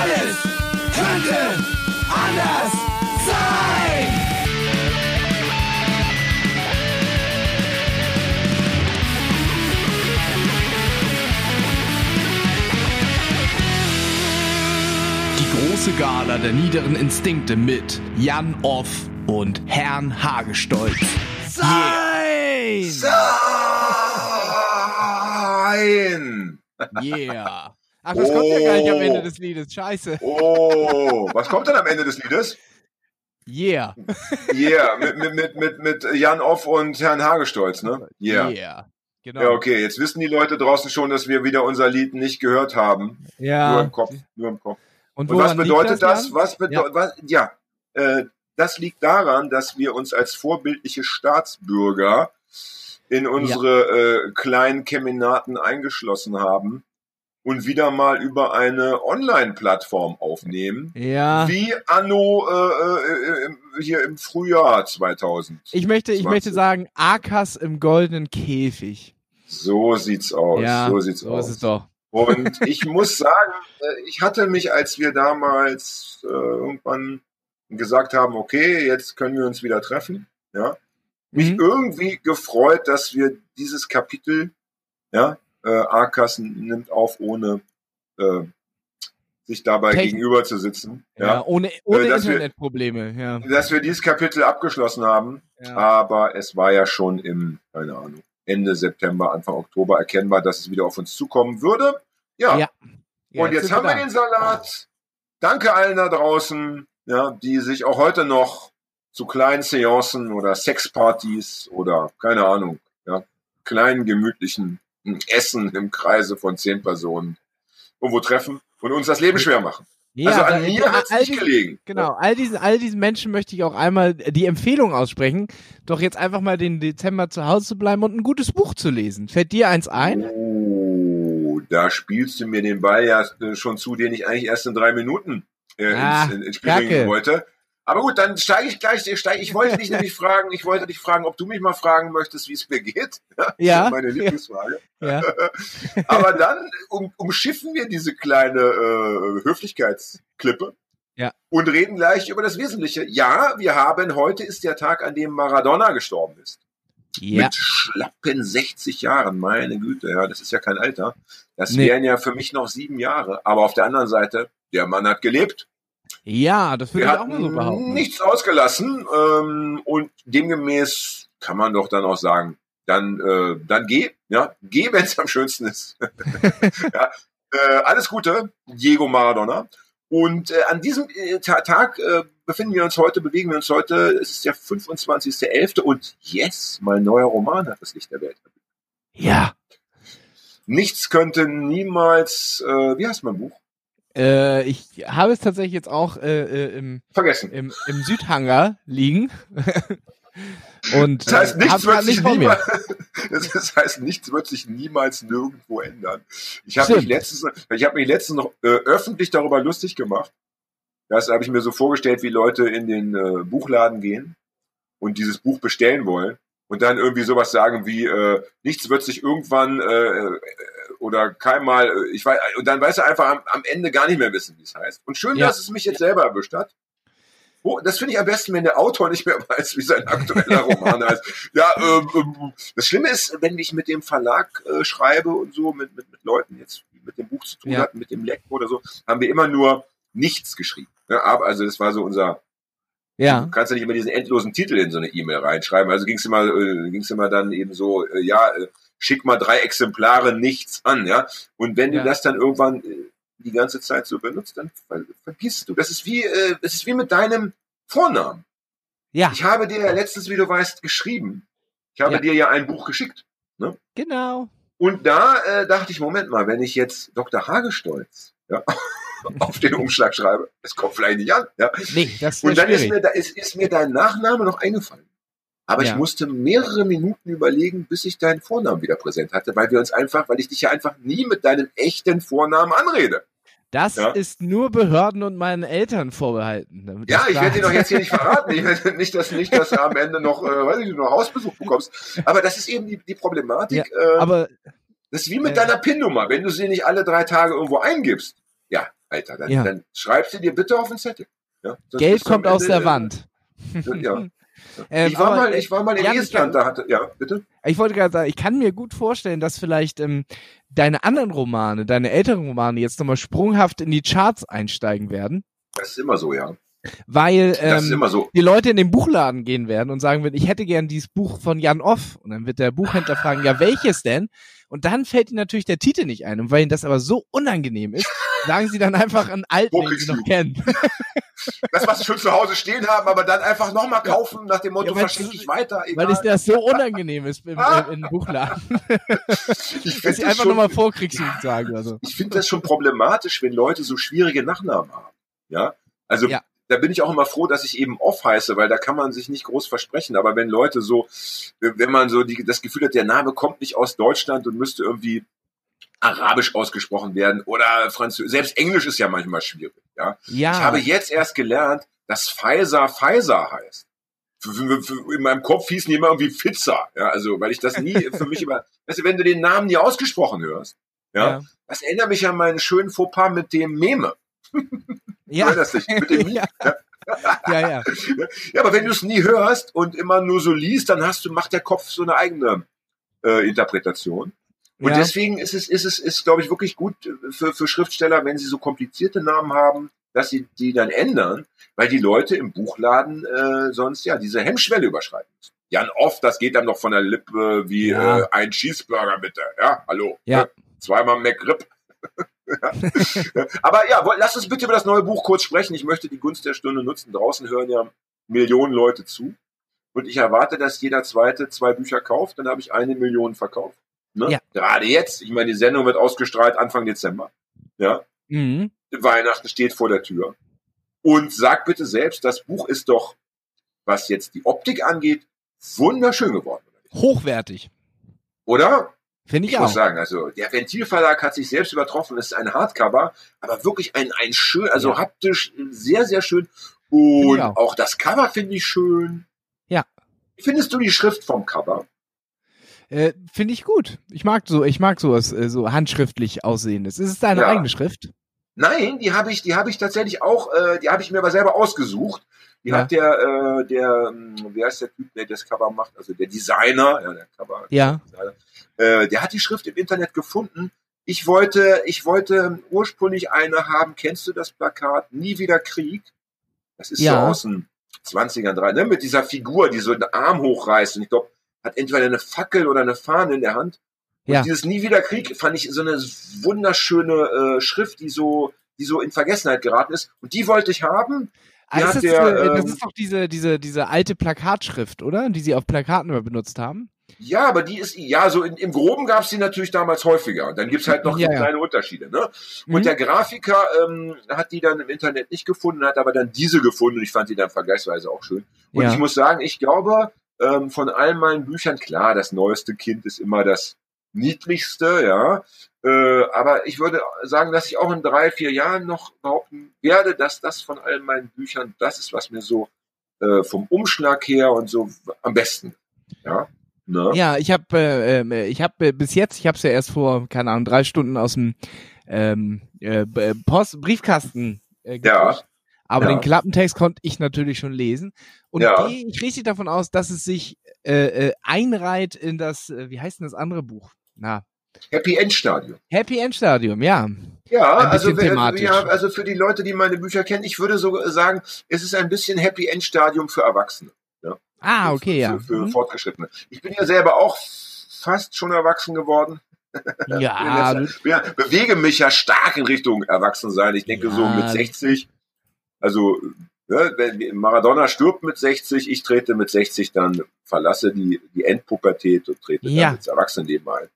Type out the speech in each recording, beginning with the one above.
Alles könnte anders sein. Die große Gala der niederen Instinkte mit Jan Off und Herrn Hagestolz. Sein! Sein! Yeah. Ach, das kommt ja gar nicht am Ende des Liedes. Scheiße. Oh, was kommt denn am Ende des Liedes? Yeah. Yeah, mit, mit, mit, mit, mit Jan Off und Herrn Hagestolz, ne? Yeah. Yeah. Genau. Ja, okay, jetzt wissen die Leute draußen schon, dass wir wieder unser Lied nicht gehört haben. Ja. Nur im Kopf, nur im Kopf. Und, Und was bedeutet das? Jan? Was bedeutet, was, ja, äh, das liegt daran, dass wir uns als vorbildliche Staatsbürger in unsere äh, kleinen Keminaten eingeschlossen haben und wieder mal über eine Online-Plattform aufnehmen. Ja. Wie anno äh, äh, hier im Frühjahr 2000. Ich möchte, ich 20. möchte sagen, Akas im goldenen Käfig. So sieht's aus. ja, so sieht's so aus. ist es doch. Und ich muss sagen, äh, ich hatte mich, als wir damals äh, irgendwann gesagt haben, okay, jetzt können wir uns wieder treffen, ja, mich Mhm. irgendwie gefreut, dass wir dieses Kapitel, ja, äh, A-Kassen nimmt auf, ohne äh, sich dabei Techn- gegenüber zu sitzen, Ja, ja, ohne, ohne Äh, dass wir- Internetprobleme. Ja. dass wir dieses Kapitel abgeschlossen haben, Ja. aber es war ja schon im, keine Ahnung, Ende September, Anfang Oktober erkennbar, dass es wieder auf uns zukommen würde. Ja, Ja. Und jetzt sind haben wir da. den Salat. Danke allen da draußen, ja, die sich auch heute noch zu kleinen Seancen oder Sexpartys oder keine Ahnung, ja, kleinen gemütlichen Essen im Kreise von zehn Personen irgendwo treffen und uns das Leben schwer machen. Ja, also an mir hat es nicht gelegen. Genau, all diesen, all diesen Menschen möchte ich auch einmal die Empfehlung aussprechen, doch jetzt einfach mal den Dezember zu Hause zu bleiben und ein gutes Buch zu lesen. Fällt dir eins ein? Oh, da spielst du mir den Ball ja äh, schon zu, den ich eigentlich erst in drei Minuten äh, Ah, ins, in, ins Spiel bringen wollte. Aber gut, dann steige ich gleich. Ich, steig, ich wollte dich nämlich fragen, ich wollte dich fragen, ob du mich mal fragen möchtest, wie es mir geht. Ja. Meine Lieblingsfrage. Ja. Aber dann um, umschiffen wir diese kleine äh, Höflichkeitsklippe. Ja. Und reden gleich über das Wesentliche. Ja, wir haben, heute ist der Tag, an dem Maradona gestorben ist Ja. mit schlappen 60 Jahren. Meine Güte, ja, das ist ja kein Alter. Das Nee. wären ja für mich noch sieben Jahre. Aber auf der anderen Seite, der Mann hat gelebt. Ja, das würde ich auch mal so behaupten. nichts ausgelassen. Ähm, und demgemäß kann man doch dann auch sagen, dann, äh, dann geh, ja, geh, wenn es am schönsten ist. ja, äh, alles Gute, Diego Maradona. Und äh, an diesem äh, Ta Tag äh, befinden wir uns heute, bewegen wir uns heute. Es ist der 25.11. und yes, mein neuer Roman hat das Licht der Welt. Ja. Nichts könnte niemals, äh, wie heißt mein Buch? Äh, ich habe es tatsächlich jetzt auch äh, äh, im, Vergessen. im, im Südhangar liegen. Und Das heißt, äh, nichts wird sich nicht niemals, das heißt, nichts wird sich niemals nirgendwo ändern. Ich habe mich letztens, ich habe mich letztens noch äh, öffentlich darüber lustig gemacht. Das habe ich mir so vorgestellt, wie Leute in den äh, Buchladen gehen und dieses Buch bestellen wollen und dann irgendwie sowas sagen wie äh, nichts wird sich irgendwann äh, oder keinmal, äh, ich weiß, und dann weißt du einfach am, am Ende gar nicht mehr wissen, wie es heißt. Und schön, Ja. dass es mich jetzt selber erwischt hat. Oh, das finde ich am besten, wenn der Autor nicht mehr weiß, wie sein aktueller Roman heißt. Ja, ähm, ähm, das Schlimme ist, wenn ich mit dem Verlag äh, schreibe und so, mit, mit, mit Leuten jetzt, mit dem Buch zu tun Ja. hatten, mit dem Leck oder so, haben wir immer nur nichts geschrieben. Ja, aber also das war so unser, Du Ja. kannst ja nicht immer diesen endlosen Titel in so eine E-Mail reinschreiben. Also ging's immer, äh, ging's immer dann eben so, äh, ja, äh, schick mal drei Exemplare nichts an, ja. Und wenn Ja. du das dann irgendwann äh, die ganze Zeit so benutzt, dann ver vergisst du. Das ist wie, äh, das ist wie mit deinem Vornamen. Ja, Ich habe dir ja letztens, wie du weißt, geschrieben. Ich habe Ja. dir ja ein Buch geschickt. genau. Und da äh, dachte ich, Moment mal, wenn ich jetzt Dr. Hagestolz ja, auf den Umschlag schreibe, das kommt vielleicht nicht an. Ja. Nee, das Und ist dann ist mir, da, ist, ist mir dein Nachname noch eingefallen. Aber Ja. ich musste mehrere Minuten überlegen, bis ich deinen Vornamen wieder präsent hatte, weil wir uns einfach, weil ich dich ja einfach nie mit deinem echten Vornamen anrede. Das Ja. ist nur Behörden und meinen Eltern vorbehalten. Ja, ich werde dir doch jetzt hier nicht verraten. Ich werde nicht, dass, nicht, dass du am Ende noch, äh, weiß ich, noch Hausbesuch bekommst. Aber das ist eben die, die Problematik. äh, Aber das ist wie mit äh, deiner PIN-Nummer. Wenn du sie nicht alle drei Tage irgendwo eingibst, ja, Alter, dann, Ja. dann schreibst du dir bitte auf den Zettel. Ja? Geld kommt aus Ende, der äh, Wand. Ja. Ähm, ich war aber, mal, äh, ich war mal in Jan, Estland, da hatte, ja, bitte? Ich wollte gerade sagen, ich kann mir gut vorstellen, dass vielleicht ähm, deine anderen Romane, deine älteren Romane jetzt nochmal sprunghaft in die Charts einsteigen werden, Das ist immer so, ja. weil ähm, immer so. die Leute in den Buchladen gehen werden und sagen werden, ich hätte gern dieses Buch von Jan Off. Und dann wird der Buchhändler fragen, ja, welches denn? Und dann fällt ihnen natürlich der Titel nicht ein. Und weil ihnen das aber so unangenehm ist, sagen sie dann einfach einen alten, Wo den sie noch kennen. Das, was sie schon zu Hause stehen haben, aber dann einfach nochmal kaufen, nach dem Motto, Ja, es- ich weiter, egal. Weil es das so unangenehm ist im, im, im Buchladen. ich Dass finde sie einfach nochmal Vorkriegsjugend sagen oder so. ich finde das schon problematisch, wenn Leute so schwierige Nachnamen haben. Ja, also Ja. da bin ich auch immer froh, dass ich eben off heiße, weil da kann man sich nicht groß versprechen. Aber wenn Leute so, wenn man so die, das Gefühl hat, der Name kommt nicht aus Deutschland und müsste irgendwie arabisch ausgesprochen werden oder Französisch, selbst Englisch ist ja manchmal schwierig. Ja, Ja. ich habe jetzt erst gelernt, dass Pfizer Pfizer heißt. In meinem Kopf hießen die immer irgendwie Pizza. Ja, also, weil ich das nie für mich immer, weißt du, wenn du den Namen nie ausgesprochen hörst, ja, ja. das erinnert mich an meinen schönen Fauxpas mit dem Meme. Ja. Erinnerst dich? Mit dem Meme. ja. ja, ja. Ja, aber wenn du es nie hörst und immer nur so liest, dann hast du, macht der Kopf so eine eigene äh, Interpretation. Und ja. deswegen ist es, ist es, ist, glaube ich, wirklich gut für, für Schriftsteller, wenn sie so komplizierte Namen haben, dass sie die dann ändern, weil die Leute im Buchladen äh, sonst ja diese Hemmschwelle überschreiten müssen. Jan oft, das geht dann noch von der Lippe wie Ja. äh, ein Cheeseburger bitte. Ja, hallo. Ja. Äh, Zweimal McRib. Aber ja, lass uns bitte über das neue Buch kurz sprechen. Ich möchte die Gunst der Stunde nutzen. Draußen hören ja Millionen Leute zu. Und ich erwarte, dass jeder zweite zwei Bücher kauft. Dann habe ich eine Million verkauft. Ne? Ja. Gerade jetzt. Ich meine, die Sendung wird ausgestrahlt Anfang Dezember. Ja. Mhm. Weihnachten steht vor der Tür. Und sag bitte selbst, das Buch ist doch, was jetzt die Optik angeht, wunderschön geworden. Hochwertig. Oder? Finde ich, Ich auch. muss sagen, also der Ventilverlag hat sich selbst übertroffen. Es ist ein Hardcover, aber wirklich ein, ein schön, also Ja. haptisch sehr, sehr schön. Und auch. auch das Cover finde ich schön. Ja. Findest du die Schrift vom Cover? Äh, Finde ich gut. Ich mag so, ich mag sowas, äh, so handschriftlich aussehendes. Ist es deine Ja. eigene Schrift? Nein, die habe ich, die habe ich tatsächlich auch, äh, die habe ich mir aber selber ausgesucht. Die Ja. hat der, äh, der, ähm, wer ist der Typ, der das Cover macht? Also der Designer, ja, der Cover. Ja. Äh, der hat die Schrift im Internet gefunden. Ich wollte, ich wollte ursprünglich eine haben. Kennst du das Plakat? Nie wieder Krieg. Das ist Ja. so aus den 20ern drei, ne? Mit dieser Figur, die so den Arm hochreißt. Und ich glaube, hat entweder eine Fackel oder eine Fahne in der Hand. Und Ja. dieses Nie wieder Krieg fand ich so eine wunderschöne äh, Schrift, die so, die so in Vergessenheit geraten ist. Und die wollte ich haben. Die ist hat das, der, diese, das ähm, ist doch diese, diese, diese alte Plakatschrift, oder? Die sie auf Plakaten immer benutzt haben. Ja, aber die ist, ja, so in, im Groben gab es die natürlich damals häufiger. Und dann gibt's halt noch Ja, kleine Unterschiede. Ne? Mhm. Und der Grafiker ähm, hat die dann im Internet nicht gefunden, hat aber dann diese gefunden und ich fand die dann vergleichsweise auch schön. Und Ja. ich muss sagen, ich glaube, ähm, von all meinen Büchern, klar, das neueste Kind ist immer das niedlichste, ja. Äh, aber ich würde sagen, dass ich auch in drei, vier Jahren noch behaupten werde, dass das von all meinen Büchern das ist, was mir so äh, vom Umschlag her und so am besten. Ja. Ne? Ja, ich habe, äh, ähm, ich habe äh, bis jetzt, ich habe es ja erst vor, keine Ahnung, drei Stunden aus dem ähm, äh, Post Briefkasten äh, Ja. Aber Ja. den Klappentext konnte ich natürlich schon lesen. Und Ja. gehe ich richtig davon aus, dass es sich äh, äh, einreiht in das, äh, wie heißt denn das andere Buch? Na, Happy End Stadium. Happy End Stadium, ja. Ja, also, ja, also für die Leute, die meine Bücher kennen, ich würde so sagen, es ist ein bisschen Happy End Stadium für Erwachsene. Ah, Für- okay, für, ja. Für, für Mhm. Fortgeschrittene. Ich bin ja selber auch fast schon erwachsen geworden. Ja, ja, bewege mich ja stark in Richtung Erwachsensein. Ich denke so Ja. mit 60, also ne, wenn Maradona stirbt mit 60, ich trete mit 60 dann, verlasse die, die Endpubertät und trete Ja. dann ins Erwachsenenleben ein.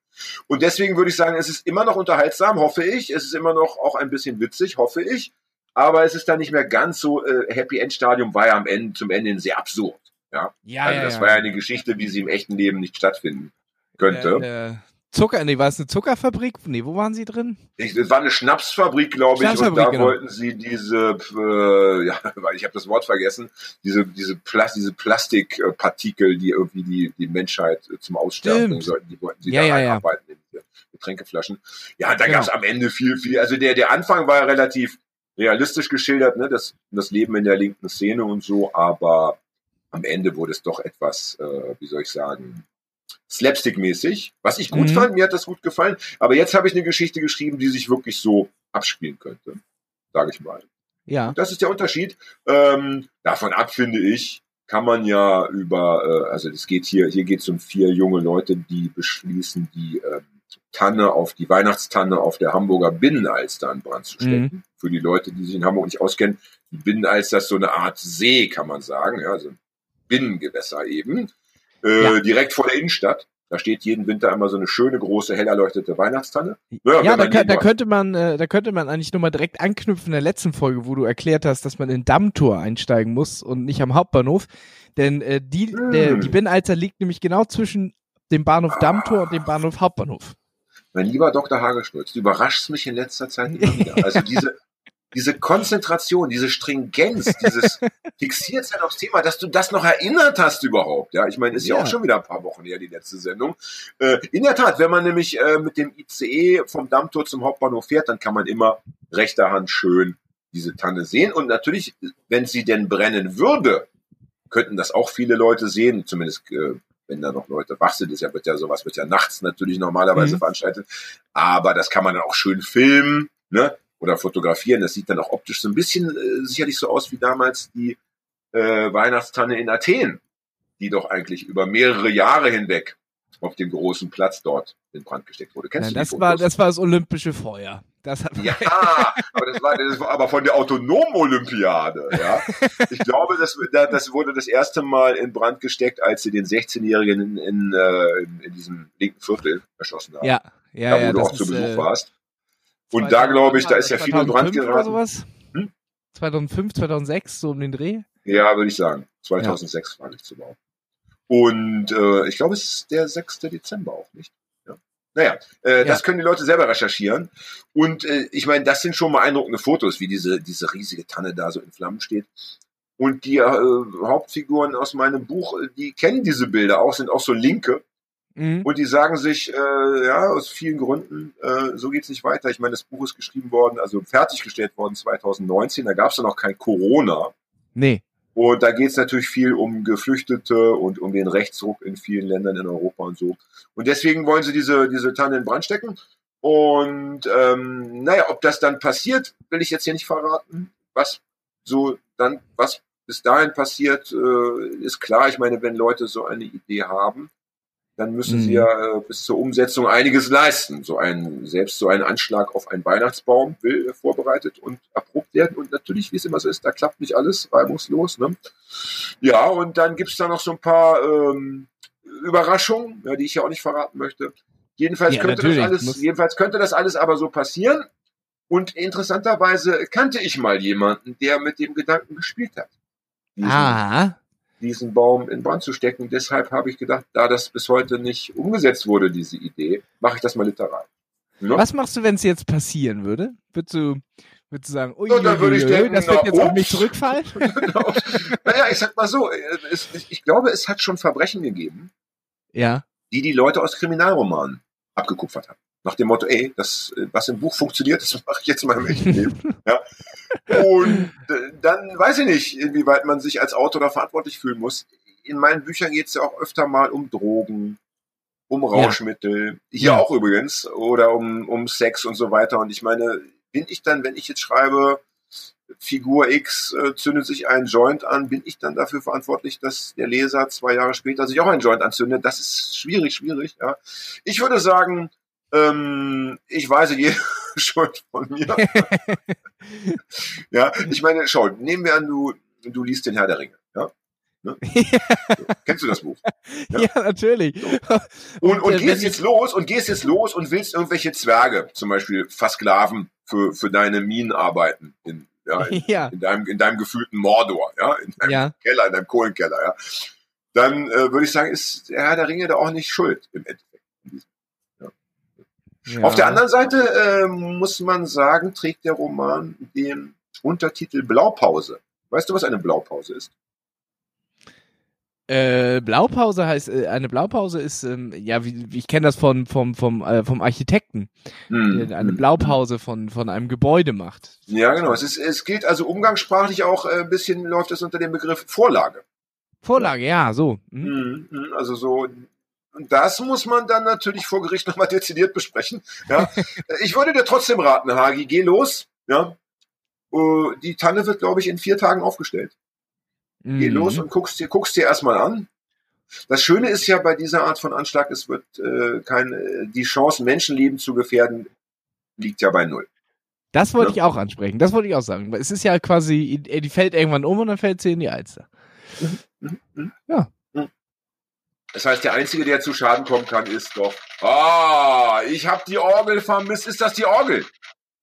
Und deswegen würde ich sagen, es ist immer noch unterhaltsam, hoffe ich. Es ist immer noch auch ein bisschen witzig, hoffe ich. Aber es ist dann nicht mehr ganz so, äh, Happy End Stadium war ja am Ende, zum Ende hin sehr absurd. Ja, ja, also ja, das ja. war ja eine Geschichte, wie sie im echten Leben nicht stattfinden könnte. Der, der Zucker, nee, war es eine Zuckerfabrik? Nee, wo waren sie drin? Ich, es war eine Schnapsfabrik, glaube ich, und da genau. wollten sie diese, äh, ja, weil ich habe das Wort vergessen, diese diese, Plas diese Plastikpartikel, die irgendwie die die Menschheit äh, zum Aussterben bringen sollten, die wollten sie Ja, da ja, ja. reinarbeiten in diese Getränkeflaschen. Ja, da gab's am Ende viel, viel. Also der, der Anfang war relativ realistisch geschildert, ne, das, das Leben in der linken Szene und so, aber am Ende wurde es doch etwas, äh, wie soll ich sagen, slapstick-mäßig, was ich gut Mhm. fand, mir hat das gut gefallen. Aber jetzt habe ich eine Geschichte geschrieben, die sich wirklich so abspielen könnte, sage ich mal. Ja. Und das ist der Unterschied. Ähm, davon ab, finde ich, kann man ja über, äh, also es geht hier, hier geht es um vier junge Leute, die beschließen, die ähm, Tanne auf die Weihnachtstanne auf der Hamburger Binnenalster an Brand zu stecken. Für die Leute, die sich in Hamburg nicht auskennen, die Binnenalster ist so eine Art See, kann man sagen, ja, also Binnengewässer eben, äh, Ja. direkt vor der Innenstadt. Da steht jeden Winter immer so eine schöne große hell erleuchtete Weihnachtstanne. Naja, Ja, da, kö- da könnte man, äh, da könnte man eigentlich nur mal direkt anknüpfen in der letzten Folge, wo du erklärt hast, dass man in Dammtor einsteigen muss und nicht am Hauptbahnhof. Denn äh, die, Hm. der, die Binnenalster liegt nämlich genau zwischen dem Bahnhof Dammtor und dem Bahnhof Hauptbahnhof. Mein lieber Dr. Hagelschnulz, du überraschst mich in letzter Zeit immer wieder. Also diese, diese Konzentration, diese Stringenz, dieses Fixiertsein aufs Thema, dass du das noch erinnert hast überhaupt. Ja, ich meine, ist ja, Ja. auch schon wieder ein paar Wochen her, die letzte Sendung. Äh, in der Tat, wenn man nämlich äh, mit dem ICE vom Dammtor zum Hauptbahnhof fährt, dann kann man immer rechter Hand schön diese Tanne sehen. Und natürlich, wenn sie denn brennen würde, könnten das auch viele Leute sehen, zumindest äh, wenn da noch Leute wach sind, ist ja, wird ja sowas wird ja nachts natürlich normalerweise Mhm. veranstaltet. Aber das kann man dann auch schön filmen, ne? Oder fotografieren. Das sieht dann auch optisch so ein bisschen äh, sicherlich so aus wie damals die äh, Weihnachtstanne in Athen, die doch eigentlich über mehrere Jahre hinweg auf dem großen Platz dort in Brand gesteckt wurde. Kennst Nein, du das war, das war das olympische Feuer. Das hat, Ja, aber das war, das war aber von der autonomen Olympiade, ja. Ich glaube, das, das wurde das erste Mal in Brand gesteckt, als sie den 16-Jährigen in, in, äh, in, in diesem linken Viertel erschossen haben. ja, ja, da, wo ja, du auch zu ist, Besuch äh, warst. Und da glaube ich, da ist ja viel in Brand 2005 Oder geraten. Hm? 2005, 2006, so um den Dreh? Ja, würde ich sagen. 2006 war ich zu bauen. Und äh, ich glaube, es ist der 6. Dezember auch nicht. Ja. Naja, äh, Ja. das können die Leute selber recherchieren. Und äh, ich meine, das sind schon beeindruckende Fotos, wie diese, diese riesige Tanne da so in Flammen steht. Und die äh, Hauptfiguren aus meinem Buch, äh, die kennen diese Bilder auch, sind auch so Linke. Mhm. Und die sagen sich, äh, ja, aus vielen Gründen, äh, so geht's nicht weiter. Ich meine, das Buch ist geschrieben worden, also fertiggestellt worden 2019. Da gab's ja noch kein Corona. Nee. Und da geht's natürlich viel um Geflüchtete und um den Rechtsruck in vielen Ländern in Europa und so. Und deswegen wollen sie diese, diese Tanne in Brand stecken. Und ähm, naja, ob das dann passiert, will ich jetzt hier nicht verraten. Was so dann, was bis dahin passiert, äh, ist klar. Ich meine, wenn Leute so eine Idee haben, dann müssen Mhm. sie ja äh, bis zur Umsetzung einiges leisten. So ein, selbst so ein Anschlag auf einen Weihnachtsbaum will äh, vorbereitet und erprobt werden. Und natürlich, wie es immer so ist, da klappt nicht alles reibungslos. Ne? Ja, und dann gibt's da noch so ein paar ähm, Überraschungen, ja, die ich ja auch nicht verraten möchte. Jedenfalls Ja, könnte das alles, jedenfalls könnte das alles aber so passieren. Und interessanterweise kannte ich mal jemanden, der mit dem Gedanken gespielt hat. Diesen, Ah. Diesen Baum in Brand zu stecken. Deshalb habe ich gedacht, da das bis heute nicht umgesetzt wurde, diese Idee, mache ich das mal literal. Ne? Was machst du, wenn es jetzt passieren würde? Würdest du, würdest du sagen, ui, Ja, dann würde ich denken, das wird jetzt auf mich zurückfallen? Genau. naja, ich sag mal so, äh, es, ich glaube, es hat schon Verbrechen gegeben, ja. die die Leute aus Kriminalromanen abgekupfert haben. Nach dem Motto, ey, das, äh, was im Buch funktioniert, das mache ich jetzt mal im echten Leben. ja. Und äh, dann weiß ich nicht, inwieweit man sich als Autor da verantwortlich fühlen muss. In meinen Büchern geht es ja auch öfter mal um Drogen, um Rauschmittel, hier Ja. auch übrigens, oder um, um Sex und so weiter. Und ich meine, bin ich dann, wenn ich jetzt schreibe, Figur X äh, zündet sich einen Joint an, bin ich dann dafür verantwortlich, dass der Leser zwei Jahre später sich auch einen Joint anzündet? Das ist schwierig, schwierig. Ja. Ich würde sagen, ähm, ich weise jede Schuld von mir. ja, ich meine, schau, nehmen wir an, du, du liest den Herr der Ringe. Ja? Ne? So. Kennst du das Buch? ja. Ja. natürlich. Und, und, äh, wenn gehst jetzt los und gehst jetzt los und willst irgendwelche Zwerge zum Beispiel versklaven für, für deine Minenarbeiten in, ja, in, Ja. in, deinem, in deinem gefühlten Mordor, ja, in deinem Ja. Keller, in deinem Kohlenkeller, ja. Dann äh, würde ich sagen, ist der Herr der Ringe da auch nicht schuld im Endeffekt. Ja. Auf der anderen Seite äh, muss man sagen, trägt der Roman den Untertitel Blaupause. Weißt du, was eine Blaupause ist? Äh, Blaupause heißt, äh, eine Blaupause ist, ähm, ja, wie, ich kenne das von, vom, vom, äh, vom Architekten, Hm. der eine Blaupause von, von einem Gebäude macht. Ja, genau. Es, ist, es gilt also umgangssprachlich auch äh, ein bisschen, läuft es unter dem Begriff Vorlage. Vorlage, ja, so. Mhm, Also so, und das muss man dann natürlich vor Gericht nochmal dezidiert besprechen. Ja. ich würde dir trotzdem raten, Hagi, geh los. Ja. Äh, Die Tanne wird, glaube ich, in vier Tagen aufgestellt. Geh Mhm. los und guckst dir, guckst dir erstmal an. Das Schöne ist ja bei dieser Art von Anschlag, es wird äh, kein, äh, die Chance, Menschenleben zu gefährden, liegt ja bei null. Das wollte Ja. ich auch ansprechen, das wollte ich auch sagen. Es ist ja quasi, die fällt irgendwann um und dann fällt sie in die Alster. Das heißt, der Einzige, der zu Schaden kommen kann, ist doch, ah, ich habe die Orgel vermisst. Ist das die Orgel?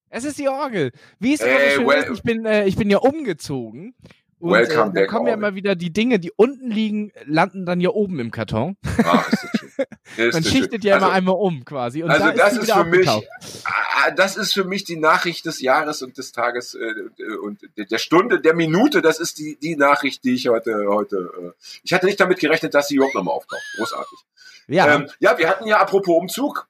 Es ist die Orgel. Wie es Ey, immer so schön well- ist, ich bin, äh, ich bin ja umgezogen. Und Welcome äh, da kommen ja immer wieder die Dinge, die unten liegen, landen dann ja oben im Karton. Ach, ist das schön. Ist Man schichtet schön. ja immer also, einmal um quasi. Und also da das ist wieder für mich, aufgetaucht. ah, das ist für mich die Nachricht des Jahres und des Tages äh, und der Stunde, der Minute. Das ist die die Nachricht, die ich heute heute. Äh, ich hatte nicht damit gerechnet, dass sie überhaupt nochmal auftaucht. Großartig. Ja, Ähm, ja, wir hatten ja apropos Umzug.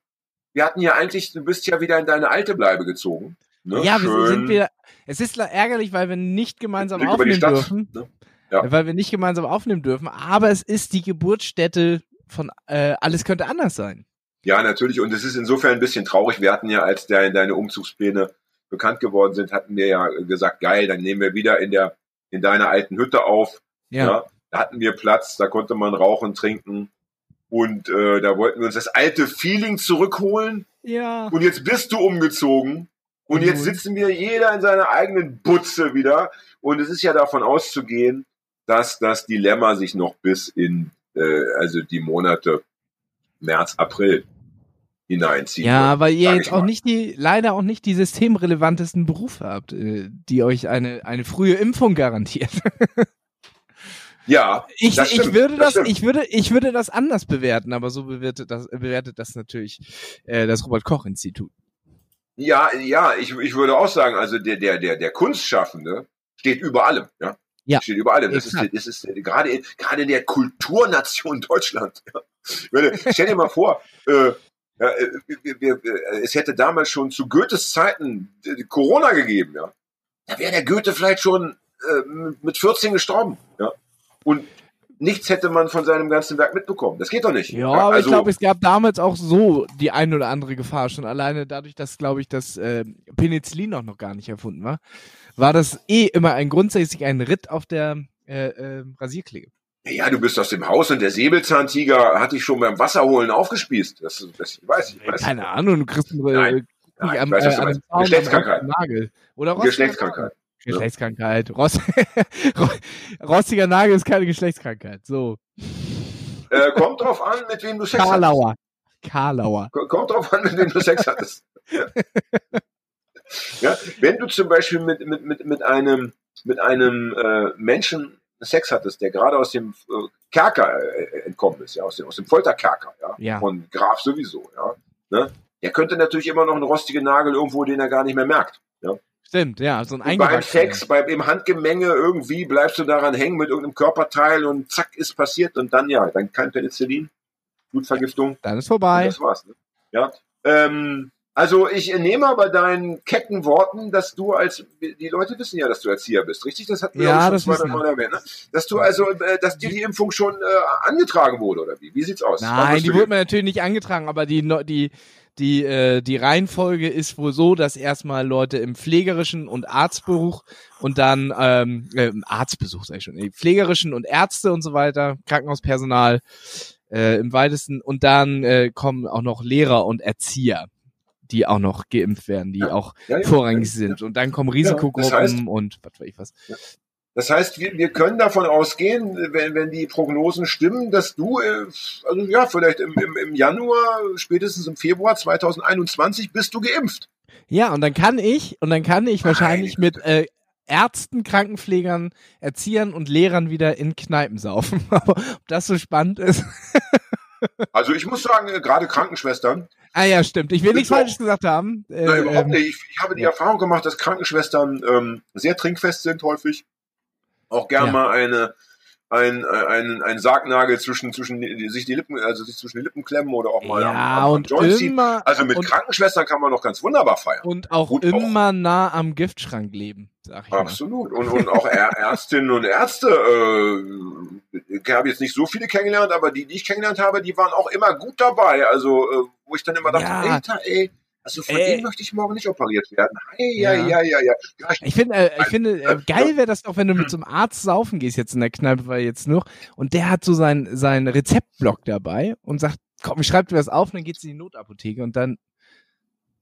Wir hatten ja eigentlich, du bist ja wieder in deine alte Bleibe gezogen. Ne? ja, wir sind wir. Es ist ärgerlich, weil wir nicht gemeinsam Blick aufnehmen Stadt, dürfen. ne? Ja. Weil wir nicht gemeinsam aufnehmen dürfen. Aber es ist die Geburtsstätte von äh, Alles könnte anders sein. Ja, natürlich. Und es ist insofern ein bisschen traurig. Wir hatten ja, als der, deine Umzugspläne bekannt geworden sind, hatten wir ja gesagt, geil, dann nehmen wir wieder in der, in deiner alten Hütte auf. Ja. Ja. Da hatten wir Platz, da konnte man rauchen, trinken. Und äh, da wollten wir uns das alte Feeling zurückholen. Ja. Und jetzt bist du umgezogen. Und jetzt sitzen wir jeder in seiner eigenen Butze wieder. Und es ist ja davon auszugehen, dass das Dilemma sich noch bis in, äh, also die Monate März, April hineinzieht. Ja, weil ihr jetzt ich auch mal. nicht die, leider auch nicht die systemrelevantesten Berufe habt, äh, die euch eine, eine frühe Impfung garantiert. Ja, Ich, das ich stimmt, würde das, stimmt. ich würde, ich würde das anders bewerten, aber so bewertet das, bewertet das natürlich äh, das Robert Koch Institut. Ja, ja, ich, ich würde auch sagen, also der, der, der, der Kunstschaffende steht über allem, ja. Ja, Steht über allem. Das ist, das ist gerade, in- gerade in der Kulturnation Deutschland. Ja. Stell dir mal vor, äh, äh, wir- es hätte damals schon zu Goethes Zeiten äh, Corona gegeben, ja. Da wäre der Goethe vielleicht schon äh, mit 14 gestorben, ja. Und nichts hätte man von seinem ganzen Werk mitbekommen. Das geht doch nicht. Ja, aber also, ich glaube, es gab damals auch so die ein oder andere Gefahr schon alleine dadurch, dass, glaube ich, das äh, Penicillin auch noch gar nicht erfunden war, war das eh immer ein grundsätzlich ein Ritt auf der äh, äh, Rasierklinge. Ja, du bist aus dem Haus und der Säbelzahntiger hat dich schon beim Wasserholen aufgespießt. Das, das ich weiß ich. Weiß. Keine Ahnung, du kriegst einen, Nein, äh, Nein, am, ich weiß, was äh, an Geschlechtskrankheit. Nagel. Oder Geschlechtskrankheit. Geschlechtskrankheit. Rost Ro- Rostiger Nagel ist keine Geschlechtskrankheit. So. Äh, kommt drauf an, mit wem du Sex hattest. Karlauer. Karlauer. K- Kommt drauf an, mit wem du Sex hattest. ja, wenn du zum Beispiel mit, mit, mit, mit einem, mit einem äh, Menschen Sex hattest, der gerade aus dem äh, Kerker äh, entkommen ist, ja, aus dem, aus dem Folterkerker, ja, Ja. von Graf sowieso, ja, ne? Der könnte natürlich immer noch einen rostigen Nagel irgendwo, den er gar nicht mehr merkt. Ja. Stimmt, ja, so ein Und beim. Sex, beim, im Handgemenge irgendwie bleibst du daran hängen mit irgendeinem Körperteil und zack ist passiert und dann ja, dann kein Penicillin, Blutvergiftung. Dann ist Und vorbei. das war's. Ne? Ja. Ähm, also ich nehme aber deinen kecken Worten, dass du als die Leute wissen ja, dass du Erzieher bist, richtig? Das hatten wir Ja, auch schon das zwei, wissen drei Mal erwähnt, ne? Dass du also, äh, dass dir die Impfung schon äh, angetragen wurde oder wie? Wie sieht's aus? Nein, die wurde mir natürlich nicht angetragen, aber die, die, die, äh, die Reihenfolge ist wohl so, dass erstmal Leute im pflegerischen und Arztbesuch und dann ähm, äh, im Arztbesuch, sag ich schon, im pflegerischen und Ärzte und so weiter, Krankenhauspersonal äh, im weitesten und dann äh, kommen auch noch Lehrer und Erzieher, die auch noch geimpft werden, die Ja. auch Ja, ja. vorrangig sind und dann kommen Risikogruppen heißt- und was weiß ich was. Das heißt, wir, wir können davon ausgehen, wenn, wenn die Prognosen stimmen, dass du, äh, also ja, vielleicht im, im, im Januar, spätestens im Februar 2021 bist du geimpft. Ja, und dann kann ich, und dann kann ich wahrscheinlich mit äh, Ärzten, Krankenpflegern, Erziehern und Lehrern wieder in Kneipen saufen. Aber ob das so spannend ist. Also ich muss sagen, äh, gerade Krankenschwestern, ah ja, stimmt. Ich will nichts. Falsches gesagt haben. Äh, Nein, überhaupt ähm, nicht. Ich, ich habe die Erfahrung gemacht, dass Krankenschwestern ähm, sehr trinkfest sind häufig. Auch gern Ja. mal eine, ein, ein, ein Sargnagel zwischen, zwischen sich die Lippen, also sich zwischen die Lippen klemmen oder auch mal Ja, am, am, und immer- Also mit und- Krankenschwestern kann man noch ganz wunderbar feiern. Und auch Gut auch. immer nah am Giftschrank leben, sag ich mal. Absolut. Und, und auch Ärztinnen und Ärzte, äh, ich habe jetzt nicht so viele kennengelernt, aber die, die ich kennengelernt habe, die waren auch immer gut dabei. Also, äh, wo ich dann immer dachte, Ja. Alter, ey, also von dem möchte ich morgen nicht operiert werden. Hey, Ja. ja, ja, ja, ja. ich, Ich finde, äh, ich finde, äh, geil wäre das doch, wenn du mit so einem Arzt saufen gehst jetzt in der Kneipe, weil jetzt noch, und der hat so sein, sein Rezeptblock dabei und sagt, komm, ich schreib dir das auf, und dann geht's in die Notapotheke und dann,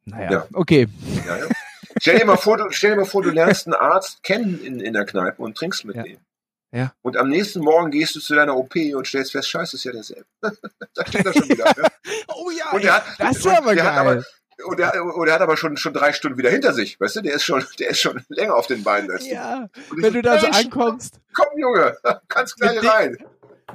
naja, Ja. okay. ja, ja. Stell dir mal vor, du, stell dir mal vor, du lernst einen Arzt kennen in, in der Kneipe und trinkst mit Ja. dem. Ja. Und am nächsten Morgen gehst du zu deiner OP und stellst fest, scheiße, ist ja derselbe. da steht er schon wieder. Ne? Oh ja, Und der hat, das ist aber geil. Hat aber, und, der, und der hat aber schon, schon drei Stunden wieder hinter sich. Weißt du, der ist schon, der ist schon länger auf den Beinen als ja, wenn du da so ankommst, Komm, Junge, kannst gleich rein.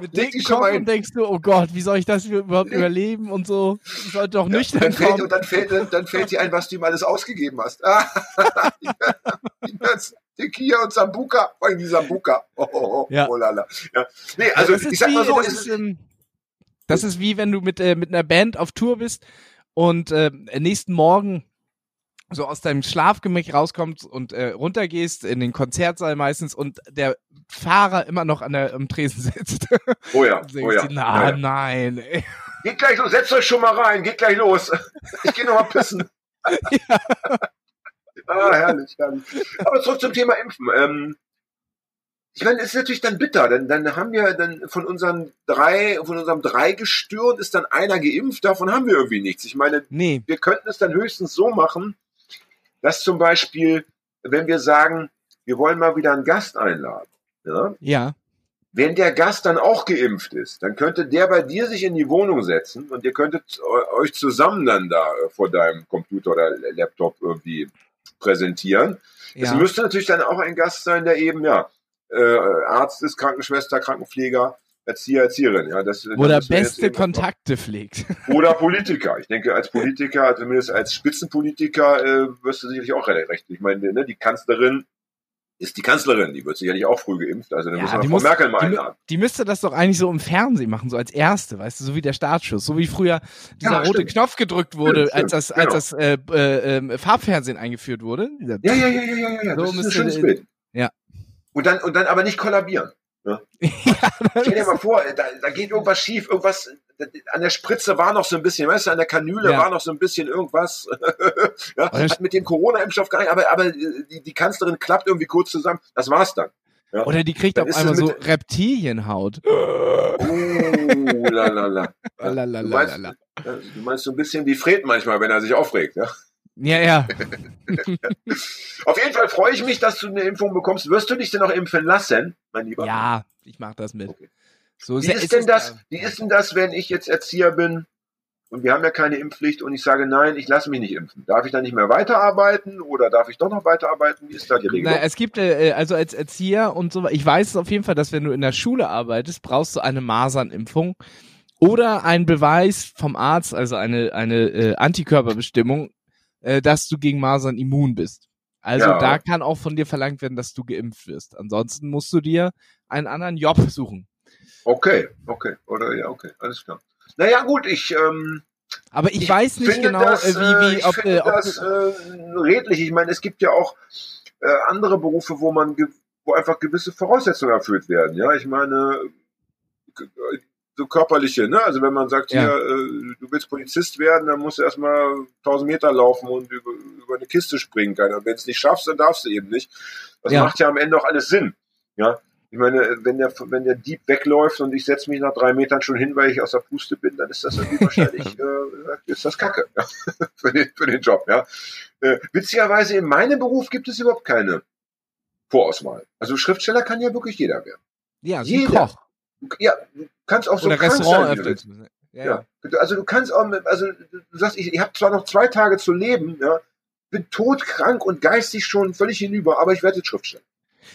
mit dicken schon Kopf mal und denkst du, oh Gott, wie soll ich das überhaupt Nee. überleben und so? Ich sollte doch Ja, nüchtern dann fällt, kommen. und dann fällt, dann, dann fällt dir ein, was du ihm alles ausgegeben hast. Tequila und Sambuka, vor allem die Sambuka. Oh, oh, oh, Ja. oh lala. Ja. Nee, also das ist ich sag mal wie, so, das ist, ähm, das ist wie wenn du mit, äh, mit einer Band auf Tour bist und äh, nächsten Morgen so aus deinem Schlafgemäch rauskommst und äh, runtergehst in den Konzertsaal meistens und der Fahrer immer noch an der am Tresen sitzt. oh ja, oh ja. dir, na, ja, ja. nein. Ey. Geht gleich los, setzt euch schon mal rein, geht gleich los. Ich gehe noch mal pissen. Ah, herrlich, herrlich. Aber zurück zum Thema Impfen. Ähm, ich meine, es ist natürlich dann bitter, denn dann haben wir dann von unseren drei, von unserem Dreigestirn ist dann einer geimpft, davon haben wir irgendwie nichts. Ich meine, Nee, wir könnten es dann höchstens so machen, dass zum Beispiel, wenn wir sagen, wir wollen mal wieder einen Gast einladen, ja, ja. wenn der Gast dann auch geimpft ist, dann könnte der bei dir sich in die Wohnung setzen und ihr könntet eu- euch zusammen dann da äh, vor deinem Computer oder Laptop irgendwie präsentieren. Es ja. müsste natürlich dann auch ein Gast sein, der eben, ja, äh, Arzt ist, Krankenschwester, Krankenpfleger, Erzieher, Erzieherin. Ja, das, das Oder jetzt beste Kontakte pflegt. Oder Politiker. Ich denke, als Politiker, zumindest als Spitzenpolitiker, äh, wirst du sicherlich auch recht. Ich meine, ne, die Kanzlerin ist die Kanzlerin, die wird sicherlich auch früh geimpft. Also dann Ja, müssen wir die Frau muss- Merkel mal die, einladen. die müsste das doch eigentlich so im Fernsehen machen, so als erste, weißt du, so wie der Startschuss, so wie früher dieser Ja, rote stimmt. Knopf gedrückt wurde, Stimmt, als das, als das äh, äh, ähm, Farbfernsehen eingeführt wurde. Ja, ja, ja, ja, ja, ja. So Das ist ein schönes Bild. ja. Und dann, und dann aber nicht kollabieren. Stell dir mal vor, da, da geht irgendwas schief, irgendwas, an der Spritze war noch so ein bisschen, weißt du, an der Kanüle Ja. war noch so ein bisschen irgendwas. ja, hat mit dem Corona-Impfstoff gar nicht, aber, aber die, die Kanzlerin klappt irgendwie kurz zusammen. Das war's dann. Ja. Oder die kriegt Dann auf einmal so Reptilienhaut. Oh, la, du meinst so ein bisschen wie Fred manchmal, wenn er sich aufregt. Ja? Ja, ja. Auf jeden Fall freue ich mich, dass du eine Impfung bekommst. Wirst du dich denn noch impfen lassen, mein Lieber? Ja, ich mach das mit. Okay. So Wie ist denn das, wie ist denn das, wenn ich jetzt Erzieher bin und wir haben ja keine Impfpflicht und ich sage, nein, ich lasse mich nicht impfen? Darf ich dann nicht mehr weiterarbeiten oder darf ich doch noch weiterarbeiten? Wie ist da die Regelung? Na, es gibt äh, also als Erzieher und so, ich weiß es auf jeden Fall, dass wenn du in der Schule arbeitest, brauchst du eine Masernimpfung oder einen Beweis vom Arzt, also eine eine äh, Antikörperbestimmung, äh, dass du gegen Masern immun bist. Also Ja. da kann auch von dir verlangt werden, dass du geimpft wirst. Ansonsten musst du dir einen anderen Job suchen. Okay, okay, oder ja, okay, alles klar. Naja, gut, ich, ähm, Aber ich, ich weiß nicht genau, das, äh, wie, wie, ich ob, finde äh, ob das äh, redlich. Ich meine, es gibt ja auch äh, andere Berufe, wo man, wo einfach gewisse Voraussetzungen erfüllt werden. Ja, ich meine, g- so körperliche, ne? Also wenn man sagt, Ja. hier, äh, du willst Polizist werden, dann musst du erstmal 1000 Meter laufen und über, über eine Kiste springen können. Und wenn es nicht schaffst, dann darfst du eben nicht. Das Ja. macht ja am Ende auch alles Sinn. Ja. Ich meine, wenn der, wenn der Dieb wegläuft und ich setze mich nach drei Metern schon hin, weil ich aus der Puste bin, dann ist das irgendwie wahrscheinlich, äh, ist das Kacke ja, für, den, für den Job. Ja. Äh, witzigerweise in meinem Beruf gibt es überhaupt keine Vorauswahl. Also Schriftsteller kann ja wirklich jeder werden. ja, jeder. Koch ja, kannst auch so oder krank Restaurant öffnen. Ja, ja. Ja. Also du kannst auch, also du sagst, ich, ich habe zwar noch zwei Tage zu leben, ja, bin todkrank und geistig schon völlig hinüber, aber ich werde jetzt Schriftsteller.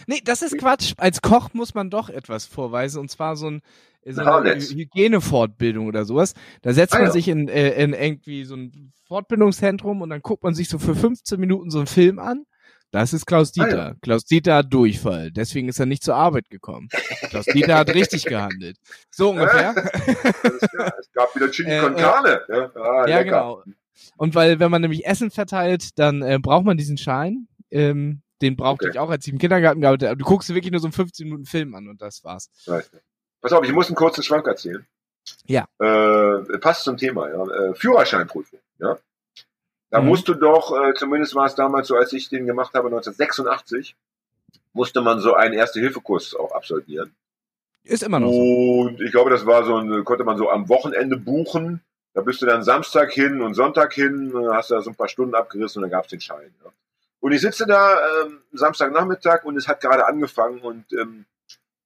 Nee, das ist Quatsch. Als Koch muss man doch etwas vorweisen und zwar so, ein, so eine Hygienefortbildung oder sowas. Da setzt Ah, man ja. sich in, äh, in irgendwie so ein Fortbildungszentrum und dann guckt man sich so für 15 Minuten so einen Film an, Das ist Klaus Ah, Dieter. Klaus Dieter hat Durchfall. Deswegen ist er nicht zur Arbeit gekommen. Klaus Dieter hat richtig gehandelt. So ungefähr. Klar. Es gab wieder Chili Äh, con Carne. Ja, ah, Ja, genau. Und weil, wenn man nämlich Essen verteilt, dann äh, braucht man diesen Schein. Ähm, den brauchte Okay. ich auch, als ich im Kindergarten gearbeitet habe. Du guckst dir wirklich nur so einen 15 Minuten Film an und das war's. Pass auf, ich muss einen kurzen Schwank erzählen. Ja. Äh, passt zum Thema, ja. Äh, Führerscheinprüfung, ja. Da Mhm. musst du doch, äh, zumindest war es damals so, als ich den gemacht habe, 1986, musste man so einen Erste-Hilfe-Kurs auch absolvieren. Ist immer noch so. Und ich glaube, das war so ein, konnte man so am Wochenende buchen. Da bist du dann Samstag hin und Sonntag hin, äh, hast da so ein paar Stunden abgerissen und dann gab's den Schein. Ja. Und ich sitze da ähm, Samstagnachmittag und es hat gerade angefangen und ähm,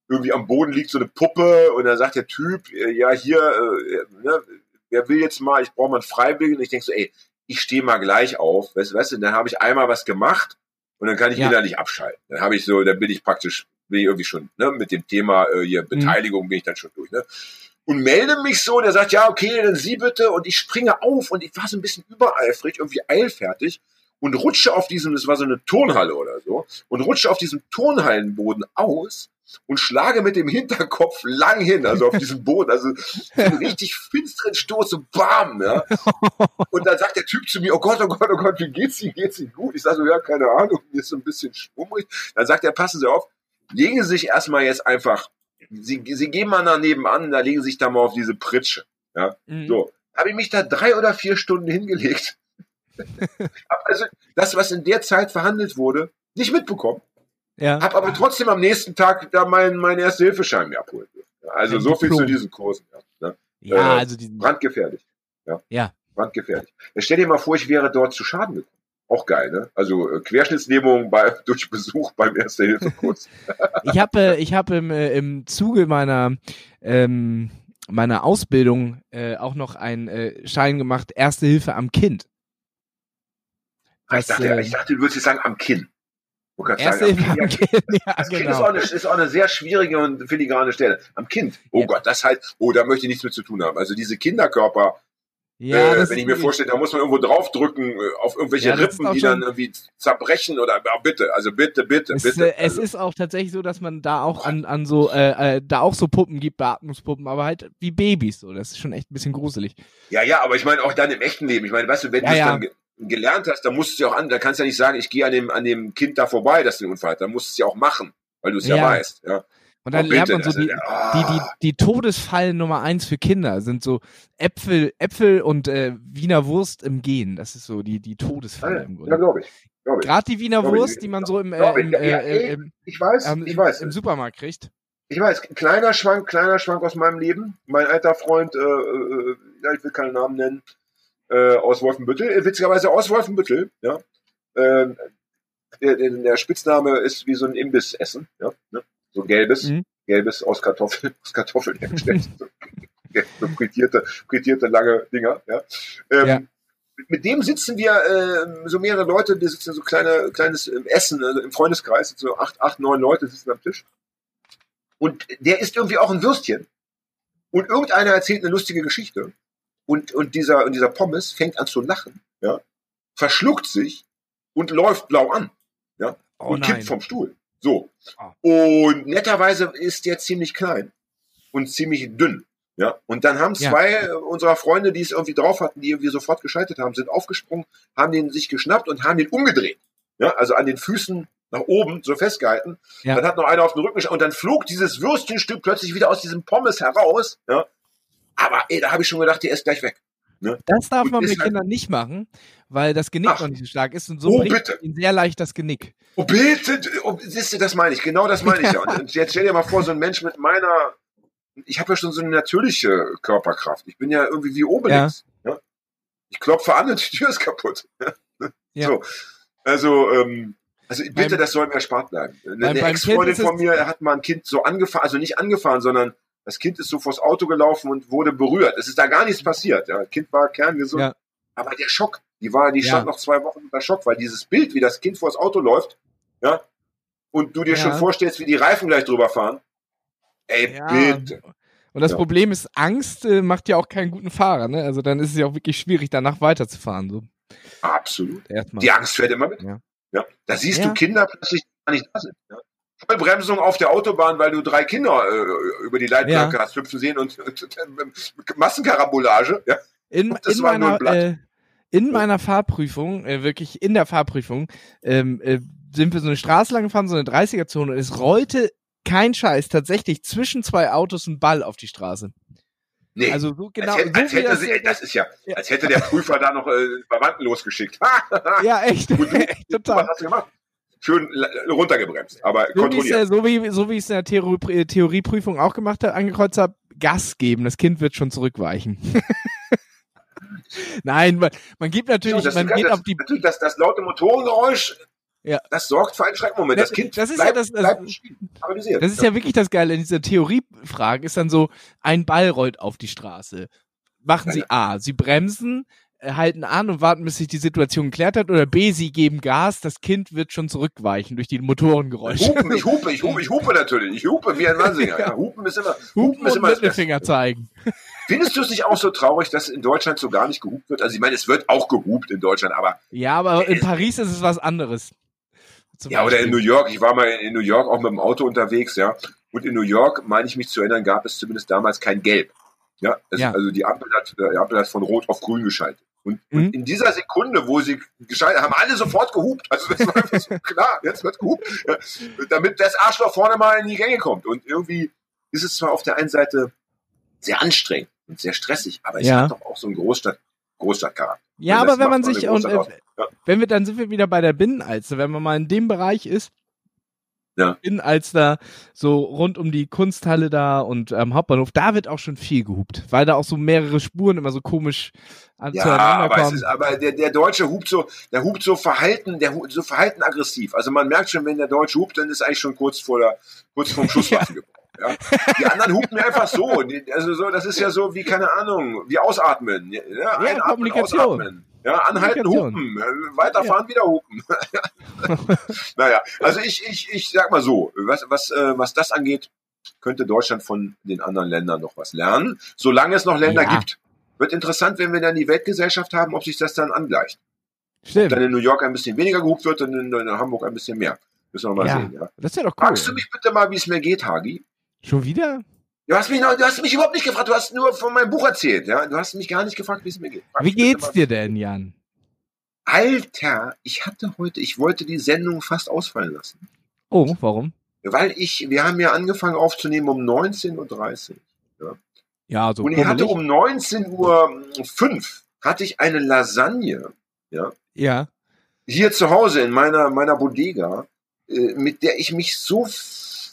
irgendwie am Boden liegt so eine Puppe und dann sagt der Typ, äh, ja hier, äh, ne, wer will jetzt mal, ich brauche mal einen Freiwilligen. Und ich denke so, ey, ich stehe mal gleich auf, weißt, du, weißt du, dann habe ich einmal was gemacht und dann kann ich Ja. wieder nicht abschalten. Dann habe ich so, dann bin ich praktisch, bin ich irgendwie schon, ne, mit dem Thema äh, hier Beteiligung bin ich dann schon durch, ne? Und melde mich so, der sagt, ja, okay, dann Sie bitte. Und ich springe auf und ich war so ein bisschen übereifrig, irgendwie eilfertig und rutsche auf diesem, das war so eine Turnhalle oder so, und rutsche auf diesem Turnhallenboden aus und schlage mit dem Hinterkopf lang hin, also auf diesem Boden, also so einen richtig finsteren Stoß, so bam, ja. Und dann sagt der Typ zu mir, oh Gott, oh Gott, oh Gott, wie geht's Ihnen, geht's Ihnen gut? Ich sage so, ja, keine Ahnung, mir ist so ein bisschen schwummrig. Dann sagt er, passen Sie auf, legen Sie sich erstmal jetzt einfach, Sie, Sie gehen mal nach nebenan, da legen Sie sich da mal auf diese Pritsche. Mhm. So, habe ich mich da drei oder vier Stunden hingelegt. also das, was in der Zeit verhandelt wurde, nicht mitbekommen. Ja. Hab aber trotzdem am nächsten Tag da meinen mein Erste-Hilfeschein mir abholen. Ja, Also Ein so viel zu diesen Kursen. Ja, ne? Ja, Äh, also diesen, Brandgefährlich. Ja. Ja. Brandgefährlich. Stell dir mal vor, ich wäre dort zu Schaden gekommen. Auch geil, ne? Also äh, Querschnittslähmung bei, durch Besuch beim Erste-Hilfe-Kurs. ich habe äh, ich hab im, äh, im Zuge meiner ähm, meiner Ausbildung äh, auch noch einen äh, Schein gemacht, Erste Hilfe am Kind. ich, Das, dachte, äh, ich dachte, du würdest jetzt sagen, am Kinn. Erste sagen, ja, Das Kind ist, genau. auch eine, ist auch eine sehr schwierige und filigrane Stelle. Am Kind. Oh Ja. Gott, das halt, oh, da möchte ich nichts mit zu tun haben. Also diese Kinderkörper, Ja, äh, das wenn ich mir vorstelle, da muss man irgendwo draufdrücken äh, auf irgendwelche Ja, das Rippen, die dann irgendwie zerbrechen oder ja, bitte, also bitte, bitte, Es, bitte. äh, es also, ist auch tatsächlich so, dass man da auch an, an so, äh, äh, da auch so Puppen gibt, Beatmungspuppen, aber halt wie Babys, so. Das ist schon echt ein bisschen gruselig. ja, ja, aber ich meine auch dann im echten Leben. Ich meine, weißt du, wenn Ja, du es ja. dann gelernt hast, dann musst du ja auch an, da kannst du ja nicht sagen, ich gehe an dem, an dem Kind da vorbei, das den Unfall hat. Dann musst du es ja auch machen, weil du es ja. Ja. weißt. Ja. Und dann Oh, lernt man so also, die, ja, die, die, die Todesfall Nummer eins für Kinder sind so Äpfel, Äpfel und äh, Wiener Wurst im Gehen. Das ist so die, die Ah, Todesfalle ja, im ja Grunde. glaube ich. Glaub ich. Gerade die Wiener Glaub ich, Wurst, die man so im, äh, ich, im, ja, äh, ja, äh, ey, im, Ich weiß, ähm, ich weiß. im Supermarkt kriegt. Ich weiß, kleiner Schwank, kleiner Schwank aus meinem Leben. Mein alter Freund, äh, äh, ja, ich will keinen Namen nennen, äh, aus Wolfenbüttel, äh, witzigerweise aus Wolfenbüttel, ja. Ähm, der, der, Spitzname ist wie so ein Imbissessen, ja. Ne? So gelbes, Mhm. gelbes aus Kartoffeln, aus Kartoffeln hergestellt. so, so frittierte, frittierte lange Dinger, ja. Ähm, Ja. mit- dem sitzen wir, äh, so mehrere Leute, die sitzen so kleine, kleines ähm, Essen, also im Freundeskreis, so acht, acht, neun Leute sitzen am Tisch. Und der isst irgendwie auch ein Würstchen. Und irgendeiner erzählt eine lustige Geschichte. Und, und dieser, und dieser Pommes fängt an zu lachen, ja, verschluckt sich und läuft blau an Oh und nein. kippt vom Stuhl. So. Ah. Und netterweise ist der ziemlich klein und ziemlich dünn. Ja. Und dann haben Ja. zwei äh, unserer Freunde, die es irgendwie drauf hatten, die irgendwie sofort geschaltet haben, sind aufgesprungen, haben den sich geschnappt und haben den umgedreht. Ja, also an den Füßen nach oben so festgehalten. Ja. Dann hat noch einer auf den Rücken geschaut und dann flog dieses Würstchenstück plötzlich wieder aus diesem Pommes heraus. Ja. Aber ey, da habe ich schon gedacht, der ist gleich weg. Das darf Und man mit Kindern nicht machen, weil das Genick Ach. noch nicht so stark ist und so Oh, bricht bitte. ihnen sehr leicht das Genick. Oh, bitte, oh, siehst du, das meine ich, genau das meine ich ja. Und jetzt stell dir mal vor, so ein Mensch mit meiner, ich habe ja schon so eine natürliche Körperkraft. Ich bin ja irgendwie wie Obelix. Ja. Ich klopfe an und die Tür ist kaputt. Ja. So. Also, ähm, also bitte, Beim- das soll mir erspart bleiben. Eine, Ex-Freundin von mir hat mal ein Kind so angefahren, also nicht angefahren, sondern das Kind ist so vors Auto gelaufen und wurde berührt. Es ist da gar nichts passiert. Ja. Das Kind war kerngesund. Ja. Aber der Schock, die war, die Ja. stand noch zwei Wochen unter Schock, weil dieses Bild, wie das Kind vors Auto läuft, ja, und du dir Ja. schon vorstellst, wie die Reifen gleich drüber fahren. Ey, bitte. Und das. Problem ist, Angst äh, macht ja auch keinen guten Fahrer, ne? Also dann ist es ja auch wirklich schwierig, danach weiterzufahren. So Absolut. erstmal. Die Angst fährt immer mit. Ja. Da siehst du Kinder plötzlich gar nicht da sind. Ja. Vollbremsung auf der Autobahn, weil du drei Kinder äh, über die Leitplanke hast hüpfen sehen und, und, und Massenkarambolage. Ja. In, Das in war nur ein meiner, Blatt. äh, in meiner Fahrprüfung, äh, wirklich in der Fahrprüfung, ähm, äh, sind wir so eine Straße lang gefahren, so eine 30er-Zone und es rollte kein Scheiß tatsächlich zwischen zwei Autos ein Ball auf die Straße. Nee. Also so genau, als, hätte, als hätte das, sie, das ist ja, Ja. als hätte der Prüfer da noch äh, Verwandten losgeschickt. ja echt, du, echt Was total. hast du gemacht? Schön runtergebremst, aber So kontrolliert. so wie so wie ich es in der Theorie, äh, Theorieprüfung auch gemacht habe, angekreuzt habe, Gas geben, das Kind wird schon zurückweichen. Nein, man, man gibt natürlich, das, man geht das, auf die das, das laute Motorengeräusch, Ja. das sorgt für einen Schreckmoment. Das Das- Kind das ist ja bleibt, das- das- bleibt. Das ist ja wirklich das Geile. In dieser Theoriefrage ist dann so, ein Ball rollt auf die Straße. Machen Sie A, Sie bremsen, halten an und warten, bis sich die Situation geklärt hat, oder B, Sie geben Gas, das Kind wird schon zurückweichen durch die Motorengeräusche. Hupen, ich hupe, ich hupe, ich hupe natürlich. Ich hupe wie ein Wahnsinniger. Ja, hupen ist immer, Hupen hupen ist immer das Beste. Mittelfinger zeigen. Findest du es nicht auch so traurig, dass in Deutschland so gar nicht gehupt wird? Also ich meine, es wird auch gehupt in Deutschland, aber Ja, aber in Paris ist es was anderes. Ja, oder in New. York. Ich war mal in New York auch mit dem Auto unterwegs, ja. Und in New York, meine ich mich zu erinnern, gab es zumindest damals kein Gelb. Ja, es, Ja. also die Ampel, hat, die Ampel hat von Rot auf Grün geschaltet. Und, Mhm. und in dieser Sekunde, wo sie geschaltet haben, alle sofort gehupt. Also das war einfach so klar, jetzt wird gehupt, ja, damit das Arschloch vorne mal in die Gänge kommt. Und irgendwie ist es zwar auf der einen Seite sehr anstrengend und sehr stressig, aber es Ja. hat doch auch so einen Großstadt, Großstadtcharakter. Ja, aber wenn man sich, und, äh. Ja. wenn wir, dann sind wir wieder bei der Binnenalster, wenn man mal in dem Bereich ist, Ja. Binnenalster, so rund um die Kunsthalle da und am Hauptbahnhof, da wird auch schon viel gehupt, weil da auch so mehrere Spuren immer so komisch an, Ja, aber, es kommen. ist, aber der, der Deutsche hupt so, der hupt so verhalten, der hupt so verhalten aggressiv. Also man merkt schon, wenn der Deutsche hupt, dann ist eigentlich schon kurz vor der, kurz vorm Schusswaffengebrauch. Ja. Die anderen hupen einfach so. Also so, das ist ja so wie, keine Ahnung, wie ausatmen. Ja, einatmen, Kommunikation. ausatmen. Ja, anhalten, hupen. Äh, Weiterfahren, wieder hupen. naja, also ich, ich, ich sag mal so, was, was, äh, was das angeht, könnte Deutschland von den anderen Ländern noch was lernen, solange es noch Länder Ja. gibt. Wird interessant, wenn wir dann die Weltgesellschaft haben, ob sich das dann angleicht. Stimmt. Dann in New York ein bisschen weniger gehupt wird und in, in Hamburg ein bisschen mehr. Müssen wir mal Ja. sehen. Ja. Das ist ja doch cool. Fragst du mich bitte mal, wie es mir geht, Hagi? Schon wieder? Du hast mich noch, du hast mich überhaupt nicht gefragt. Du hast nur von meinem Buch erzählt. Ja, du hast mich gar nicht gefragt, wie es mir geht. Wie geht's dir denn, Jan? Alter, ich hatte heute, ich wollte die Sendung fast ausfallen lassen, Oh, warum? weil ich, wir haben ja angefangen aufzunehmen um 19:30 Uhr. Ja, so Und ich hatte um 19.05 Uhr hatte ich eine Lasagne Ja. hier zu Hause in meiner, meiner Bodega, äh, mit der ich mich so,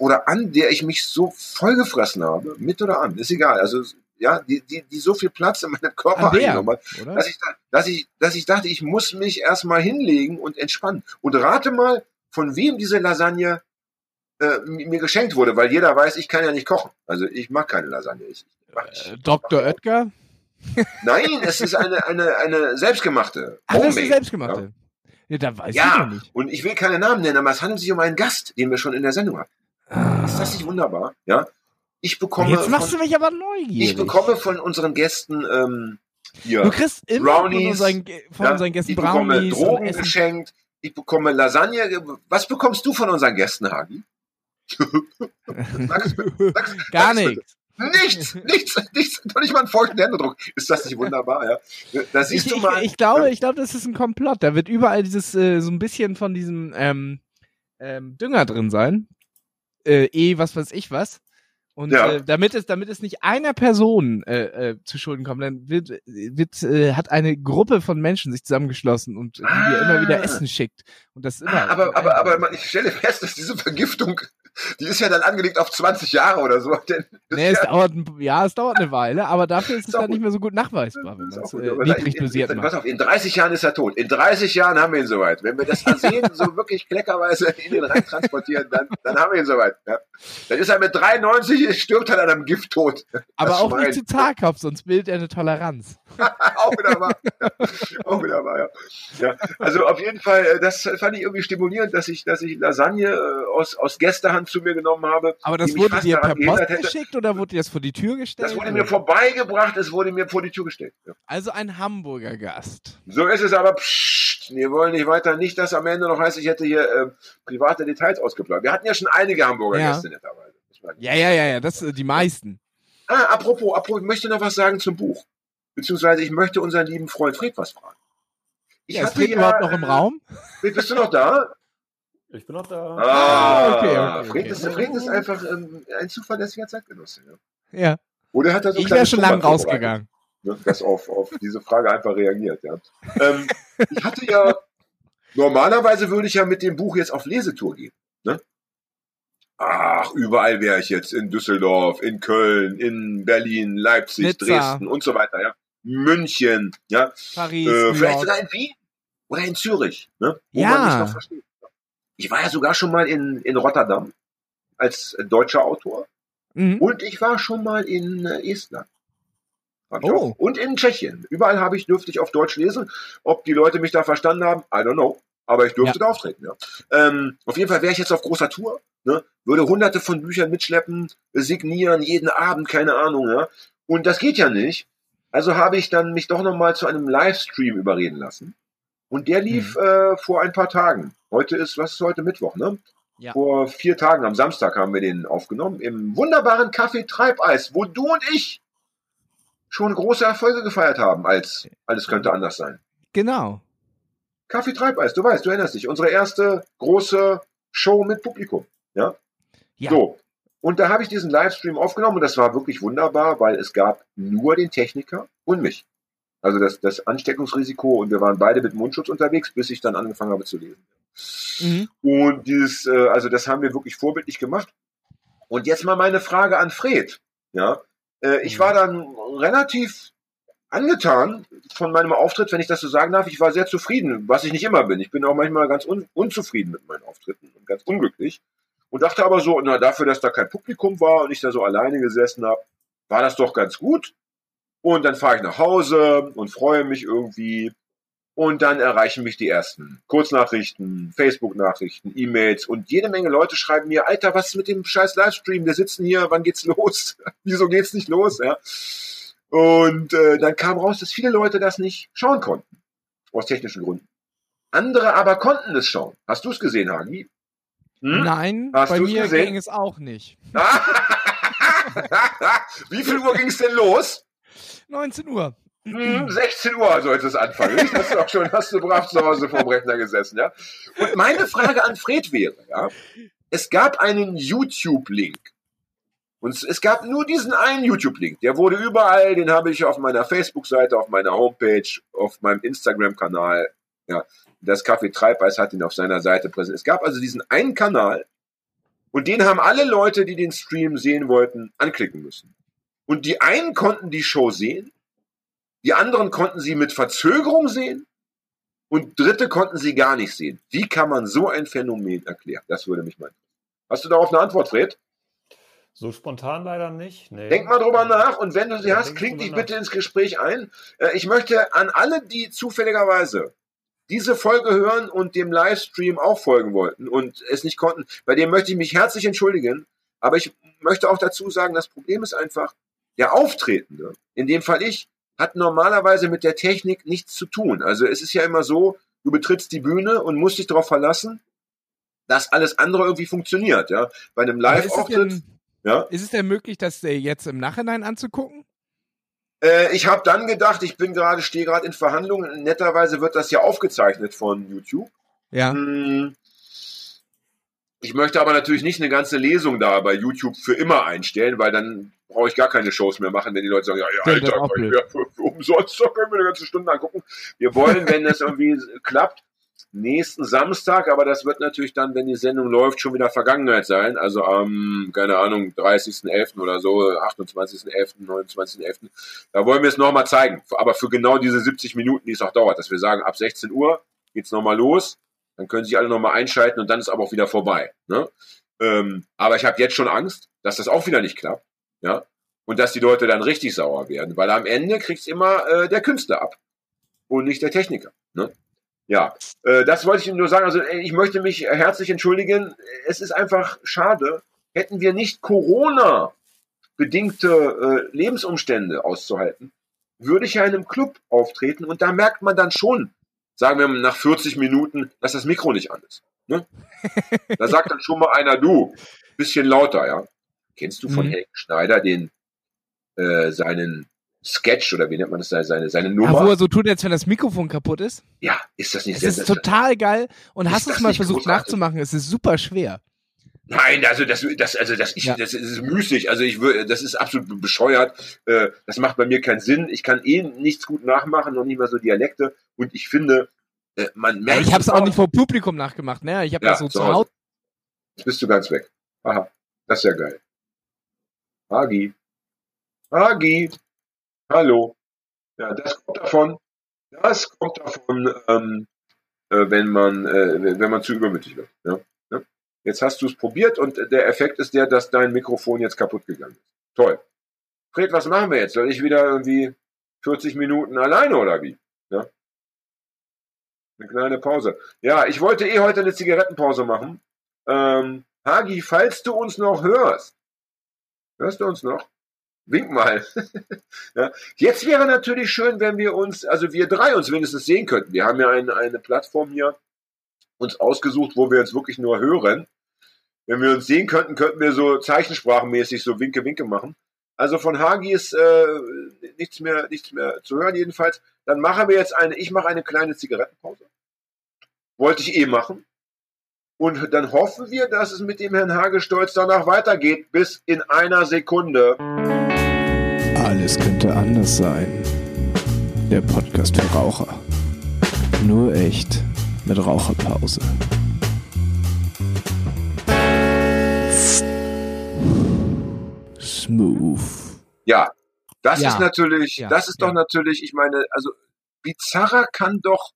oder an der ich mich so vollgefressen habe, mit oder an, ist egal, also, ja, die, die, die so viel Platz in meinem Körper der, eingenommen hat, dass ich, da- dass ich, dass ich dachte, ich muss mich erstmal hinlegen und entspannen. Und rate mal, von wem diese Lasagne äh, mi- mir geschenkt wurde, weil jeder weiß, ich kann ja nicht kochen. Also ich mag keine Lasagne. Ich, ich. Äh, Dr. Oetker? Nein, es ist eine, eine, eine selbstgemachte. Ach, das ist selbstgemachte. Ja, da weiß Ja. ich. Und ich will keine Namen nennen, aber es handelt sich um einen Gast, den wir schon in der Sendung hatten. Ist das nicht wunderbar? Ja. Ich bekomme, Jetzt machst von, du mich aber neugierig. ich bekomme von unseren Gästen ähm, hier, Du kriegst immer von Brownies, unseren, Ge- von ja, unseren Gästen ich bekomme Brownies und Drogen Essen. geschenkt, ich bekomme Lasagne. Was bekommst du von unseren Gästen, Hagi? Sag's sag's- Gar sag's nichts. Nichts, nichts, nichts, doch nicht mal einen feuchten Händedruck. Ist das nicht wunderbar, ja? Da siehst Ich, du ich, mal. ich glaube, ich glaube, das ist ein Komplott. Da wird überall dieses äh, so ein bisschen von diesem ähm, ähm, Dünger drin sein. Äh, eh, was weiß ich was. Und Ja. äh, damit es, damit es nicht einer Person äh, äh, zu Schulden kommt, dann wird, wird äh, hat eine Gruppe von Menschen sich zusammengeschlossen und die dir immer wieder Ah. Essen schickt. Und das immer. Ah, aber, aber, aber man- ich stelle fest, dass diese Vergiftung, die ist ja dann angelegt auf 20 Jahre oder so. Denn Nee, es ja- dauert, ein, ja, es dauert eine Weile, aber dafür ist es Ist dann nicht gut. mehr so gut nachweisbar, wenn man es äh, niedrig in- dosiert macht. Pass auf, in 30 Jahren ist er tot. In 30 Jahren haben wir ihn soweit. Wenn wir das Arsen so wirklich kleckerweise in den Rhein transportieren, dann, dann haben wir ihn soweit. Ja. Dann ist er mit 93, stirbt er an einem Gifttod. Aber das auch nicht zu Zaghaft, sonst bildet er eine Toleranz. auch wieder wahr. auch wieder wahr, ja. ja. Also auf jeden Fall, äh, das fand ich irgendwie stimulierend, dass ich, dass ich Lasagne äh, aus, aus Gästehand zu mir genommen habe. Aber das wurde dir per Post geschickt oder wurde dir das vor die Tür gestellt? Das wurde mir vorbeigebracht, es wurde mir vor die Tür gestellt. Ja. also ein Hamburger Gast. So ist es aber, pssst, wir wollen nicht weiter, nicht, dass am Ende noch heißt, ich hätte hier äh, private Details ausgeplaudert. Wir hatten ja schon einige Hamburger Ja. Gäste netterweise. Ja, ja, ja, ja, das äh, die meisten. Ah, apropos, apropos, ich möchte noch was sagen zum Buch. Beziehungsweise ich möchte unseren lieben Freund Fred was fragen. Ich Ja, ist hatte Fred ja, überhaupt noch im Raum? Fred, bist du noch da? Ich bin noch da. Ah, okay, okay, Fred, okay. Ist, Fred ist einfach ähm, ein zuverlässiger Zeitgenosse. Ja. Ja. Oder hat er so Ich wäre schon lang Puffer vorbereitet? rausgegangen. ne, das auf, auf diese Frage einfach reagiert. Ja. Ähm, ich hatte ja, normalerweise würde ich ja mit dem Buch jetzt auf Lesetour gehen. Ne? Ach, überall wäre ich jetzt. In Düsseldorf, in Köln, in Berlin, Leipzig, Nizza. Dresden und so weiter. Ja. München, ja. Paris, Äh, vielleicht sogar in Wien oder in Zürich, ne? wo Ja. man mich noch versteht. Ich war ja sogar schon mal in, in Rotterdam als deutscher Autor Mhm. und ich war schon mal in äh, Estland. Oh. Und in Tschechien. Überall habe ich, dürfte ich auf Deutsch lesen. Ob die Leute mich da verstanden haben, I don't know. Aber ich durfte Ja. da auftreten, ja. Ähm, auf jeden Fall wäre ich jetzt auf großer Tour, ne? würde hunderte von Büchern mitschleppen, signieren, jeden Abend, keine Ahnung, ja. Und das geht ja nicht. Also habe ich dann mich doch nochmal zu einem Livestream überreden lassen. Und der lief Mhm. äh, vor ein paar Tagen. Heute ist, was ist heute Mittwoch, ne? Ja. Vor vier Tagen, am Samstag haben wir den aufgenommen, im wunderbaren Café Treibeis, wo du und ich schon große Erfolge gefeiert haben, als alles könnte anders sein. Genau. Kaffee Treibeis, du weißt, du erinnerst dich, unsere erste große Show mit Publikum. Ja? Ja. So. Und da habe ich diesen Livestream aufgenommen und das war wirklich wunderbar, weil es gab nur den Techniker und mich. Also das, das Ansteckungsrisiko und wir waren beide mit Mundschutz unterwegs, bis ich dann angefangen habe zu lesen. Mhm. Und dieses, äh, also das haben wir wirklich vorbildlich gemacht. Und jetzt mal meine Frage an Fred. Ja, äh, ich Mhm. war dann relativ angetan von meinem Auftritt, wenn ich das so sagen darf. Ich war sehr zufrieden, was ich nicht immer bin. Ich bin auch manchmal ganz un unzufrieden mit meinen Auftritten und ganz unglücklich. Und dachte aber so, na, dafür, dass da kein Publikum war und ich da so alleine gesessen habe, war das doch ganz gut. Und dann fahre ich nach Hause und freue mich irgendwie. Und dann erreichen mich die ersten Kurznachrichten, Facebook-Nachrichten, E-Mails und jede Menge Leute schreiben mir, Alter, was ist mit dem scheiß Livestream? Wir sitzen hier, wann geht's los? Wieso geht's nicht los? Ja. Und äh, dann kam raus, dass viele Leute das nicht schauen konnten. Aus technischen Gründen. Andere aber konnten es schauen. Hast du es gesehen, Hagi? Hm? Nein, Hast bei mir gesehen? ging es auch nicht. Wie viel Uhr ging es denn los? 19 Uhr. Hm, 16 Uhr sollte es anfangen. Nicht? Hast du auch schon, hast du brav zu Hause vorm Rechner gesessen, ja? Und meine Frage an Fred wäre, ja, es gab einen YouTube-Link. Und es, es gab nur diesen einen YouTube-Link. Der wurde überall, den habe ich auf meiner Facebook-Seite, auf meiner Homepage, auf meinem Instagram-Kanal, ja. Das Café Treibeis hat ihn auf seiner Seite präsentiert. Es gab also diesen einen Kanal und den haben alle Leute, die den Stream sehen wollten, anklicken müssen. Und die einen konnten die Show sehen die anderen konnten sie mit Verzögerung sehen und Dritte konnten sie gar nicht sehen. Wie kann man so ein Phänomen erklären? Das würde mich meinen. Hast du darauf eine Antwort, Fred? So spontan leider nicht. Nee. Denk mal drüber nach und wenn du sie Ja, hast, kling dich bitte ins Gespräch ein. Äh, Ich möchte an alle, die zufälligerweise diese Folge hören und dem Livestream auch folgen wollten und es nicht konnten, bei dem möchte ich mich herzlich entschuldigen. Aber ich möchte auch dazu sagen, das Problem ist einfach, der Auftretende, in dem Fall ich, hat normalerweise mit der Technik nichts zu tun. Also es ist ja immer so, du betrittst die Bühne und musst dich darauf verlassen, dass alles andere irgendwie funktioniert. Ja, bei einem Aber ist es, Live-Auftritt. denn, Ja, ist es denn möglich, das äh, jetzt im Nachhinein anzugucken? Äh, ich habe dann gedacht, ich bin gerade, stehe gerade in Verhandlungen. Netterweise wird das ja aufgezeichnet von YouTube. Ja. Hm. Ich möchte aber natürlich nicht eine ganze Lesung da bei YouTube für immer einstellen, weil dann brauche ich gar keine Shows mehr machen, wenn die Leute sagen, ja, ja, Alter, ja, umsonst, da können wir eine ganze Stunde angucken. Wir wollen, wenn das irgendwie klappt, nächsten Samstag, aber das wird natürlich dann, wenn die Sendung läuft, schon wieder Vergangenheit sein. Also am, keine Ahnung, 30.11. oder so, 28.11., 29.11. Da wollen wir es nochmal zeigen. Aber für genau diese 70 Minuten, die es auch dauert, dass wir sagen, ab 16 Uhr geht's nochmal los, dann können sich alle nochmal einschalten und dann ist aber auch wieder vorbei. Ne? Ähm, aber ich habe jetzt schon Angst, dass das auch wieder nicht klappt. Ja? Und dass die Leute dann richtig sauer werden, weil am Ende kriegt's immer äh, der Künstler ab und nicht der Techniker. Ne? Ja, äh, das wollte ich nur sagen. Also äh, ich möchte mich herzlich entschuldigen. Es ist einfach schade. Hätten wir nicht Corona bedingte äh, Lebensumstände auszuhalten, würde ich ja in einem Club auftreten und da merkt man dann schon, sagen wir nach 40 Minuten, dass das Mikro nicht an ist. Ne? Da sagt dann schon mal einer, du, bisschen lauter, ja. Kennst du von Mhm. Helge Schneider den äh, seinen Sketch oder wie nennt man das, seine, seine Ja, Nummer? wo er so tut, als wenn das Mikrofon kaputt ist. Ja, ist das nicht Es ist total geil. Und Ist hast du es das mal versucht großartig? nachzumachen? Es ist super schwer. Nein, also das, das, also das, ich, Ja. das ist müßig. Also ich würde, das ist absolut bescheuert. Äh, Das macht bei mir keinen Sinn. Ich kann eh nichts gut nachmachen und nicht mal so Dialekte. Und ich finde, äh, man Ja, merkt. ich habe es auch nicht vor Publikum nachgemacht. Ne? Ich habe Ja, das so zu. Hause. Jetzt bist du ganz weg. Aha, das ist ja geil. Hagi. Hagi. Hallo. Ja, das kommt davon. Das kommt davon, ähm, äh, wenn man, äh, wenn man zu übermütig wird. Ja? Ja? Jetzt hast du es probiert und der Effekt ist der, dass dein Mikrofon jetzt kaputt gegangen ist. Toll. Fred, was machen wir jetzt? Soll ich wieder irgendwie 40 Minuten alleine oder wie? Ja? Eine kleine Pause. Ja, ich wollte eh heute eine Zigarettenpause machen. Ähm, Hagi, falls du uns noch hörst, hörst du uns noch? Wink mal. ja. Jetzt wäre natürlich schön, wenn wir uns, also wir drei uns wenigstens sehen könnten. Wir haben ja eine, eine Plattform hier uns ausgesucht, wo wir uns wirklich nur hören. Wenn wir uns sehen könnten, könnten wir so zeichensprachenmäßig so Winke, Winke machen. Also von Hagi ist äh, nichts mehr, nichts mehr zu hören jedenfalls. Dann machen wir jetzt eine, ich mache eine kleine Zigarettenpause. Wollte ich eh machen. Und dann hoffen wir, dass es mit dem Herrn Hagestolz danach weitergeht, bis in einer Sekunde. Alles könnte anders sein. Der Podcast für Raucher. Nur echt mit Raucherpause. Smooth. Ja, das Ja. ist natürlich, Ja, das ist ja. doch natürlich, ich meine, also bizarrer kann doch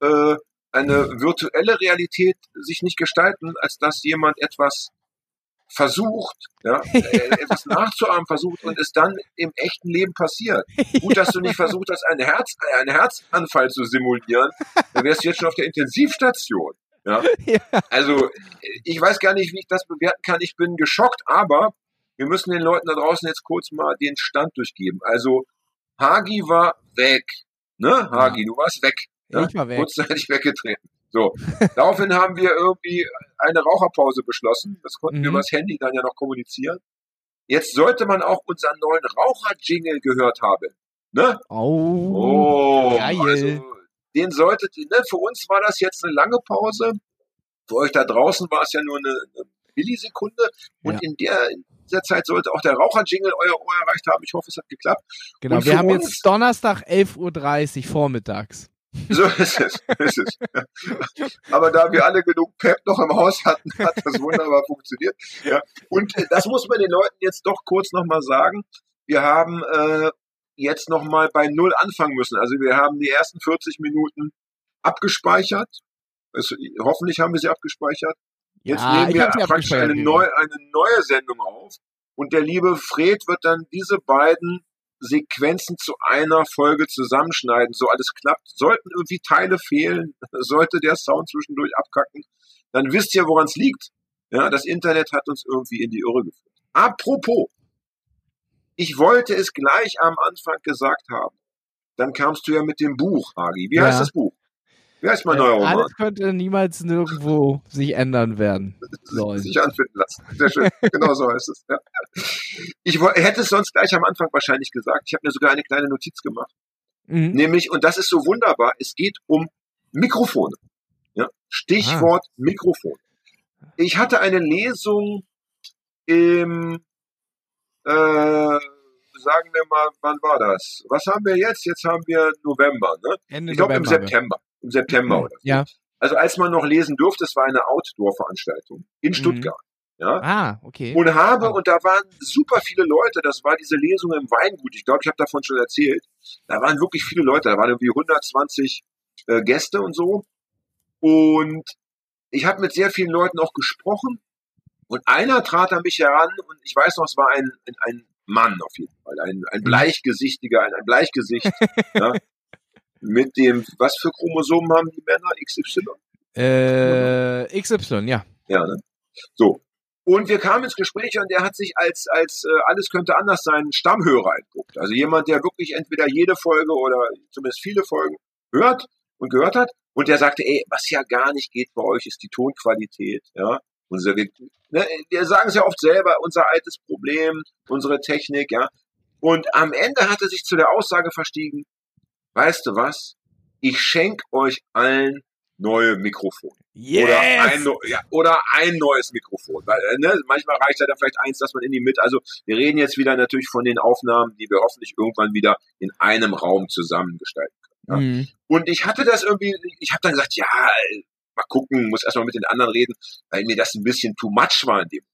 äh, eine virtuelle Realität sich nicht gestalten, als dass jemand etwas versucht, ja, äh, etwas nachzuahmen versucht und es dann im echten Leben passiert. Gut, dass du nicht versucht hast, einen, Herz, einen Herzanfall zu simulieren, dann wärst du jetzt schon auf der Intensivstation. Ja? Ja. Also, ich weiß gar nicht, wie ich das bewerten kann. Ich bin geschockt, aber wir müssen den Leuten da draußen jetzt kurz mal den Stand durchgeben. Also, Hagi war weg. Ne, Hagi, du warst weg. Ja? Ich war weg. Kurzzeitig weggetreten. So. Daraufhin haben wir irgendwie eine Raucherpause beschlossen. Das konnten wir Mhm. übers Handy dann ja noch kommunizieren. Jetzt sollte man auch unseren neuen Raucher-Jingle gehört haben. Ne? Oh. Oh, geil. also den solltet ihr, ne? Für uns war das jetzt eine lange Pause. Für euch da draußen war es ja nur eine, eine Millisekunde. Und Ja. in der in dieser Zeit sollte auch der Raucher-Jingle euer Ohr erreicht haben. Ich hoffe, es hat geklappt. Genau, wir haben jetzt Donnerstag 11.30 Uhr vormittags. So ist es. Ist es. Aber da wir alle genug Pep noch im Haus hatten, hat das wunderbar funktioniert. Ja. Und das muss man den Leuten jetzt doch kurz nochmal sagen. Wir haben äh, jetzt nochmal bei Null anfangen müssen. Also wir haben die ersten 40 Minuten abgespeichert. Es, hoffentlich haben wir sie abgespeichert. Jetzt ja, nehmen wir praktisch eine, neu, eine neue Sendung auf. Und der liebe Fred wird dann diese beiden Sequenzen zu einer Folge zusammenschneiden, so alles klappt. Sollten irgendwie Teile fehlen, sollte der Sound zwischendurch abkacken, dann wisst ihr, woran es liegt. Ja, das Internet hat uns irgendwie in die Irre geführt. Apropos, ich wollte es gleich am Anfang gesagt haben. Dann kamst du ja mit dem Buch, Hagi. Wie Ja. heißt das Buch? Wie heißt mein Äh, neuer Roman? Alles könnte niemals nirgendwo sich ändern werden. sollen. sich anfinden lassen. Sehr schön. genau so heißt es. Ja. Ich hätte es sonst gleich am Anfang wahrscheinlich gesagt. Ich habe mir sogar eine kleine Notiz gemacht. Mhm. Nämlich, und das ist so wunderbar, es geht um Mikrofone. Ja? Stichwort Mikrofon. Ich hatte eine Lesung im, äh, sagen wir mal, wann war das? Was haben wir jetzt? Jetzt haben wir November, ne? Ende Ich glaube im. September. Im September oder so. Ja. Also als man noch lesen durfte, es war eine Outdoor-Veranstaltung in Mhm. Stuttgart. Ja? Ah, okay. Und habe, und da waren super viele Leute, das war diese Lesung im Weingut, ich glaube, ich habe davon schon erzählt, da waren wirklich viele Leute, da waren irgendwie 120 äh, Gäste und so. Und ich habe mit sehr vielen Leuten auch gesprochen und einer trat an mich heran und ich weiß noch, es war ein, ein, ein Mann auf jeden Fall, ein, ein bleichgesichtiger, ein, ein Bleichgesicht, ja, Mit dem, was für Chromosomen haben die Männer? XY? Äh, XY, ja. Ja, ne? So. Und wir kamen ins Gespräch und der hat sich als, als äh, alles könnte anders sein, Stammhörer entguckt. Also jemand, der wirklich entweder jede Folge oder zumindest viele Folgen hört und gehört hat. Und der sagte, ey, was ja gar nicht geht bei euch, ist die Tonqualität. Ja, unsere, ne, wir sagen es ja oft selber, unser altes Problem, unsere Technik, ja. Und am Ende hat er sich zu der Aussage verstiegen, weißt du was? Ich schenk euch allen neue Mikrofone. Yes! Oder, ein, ja, oder ein neues Mikrofon. Weil, äh, ne, manchmal reicht ja dann vielleicht eins, dass man in die Mitte. Also wir reden jetzt wieder natürlich von den Aufnahmen, die wir hoffentlich irgendwann wieder in einem Raum zusammengestalten können. Ja. Mhm. Und ich hatte das irgendwie, ich habe dann gesagt, ja, mal gucken, muss erstmal mit den anderen reden, weil mir das ein bisschen too much war in dem.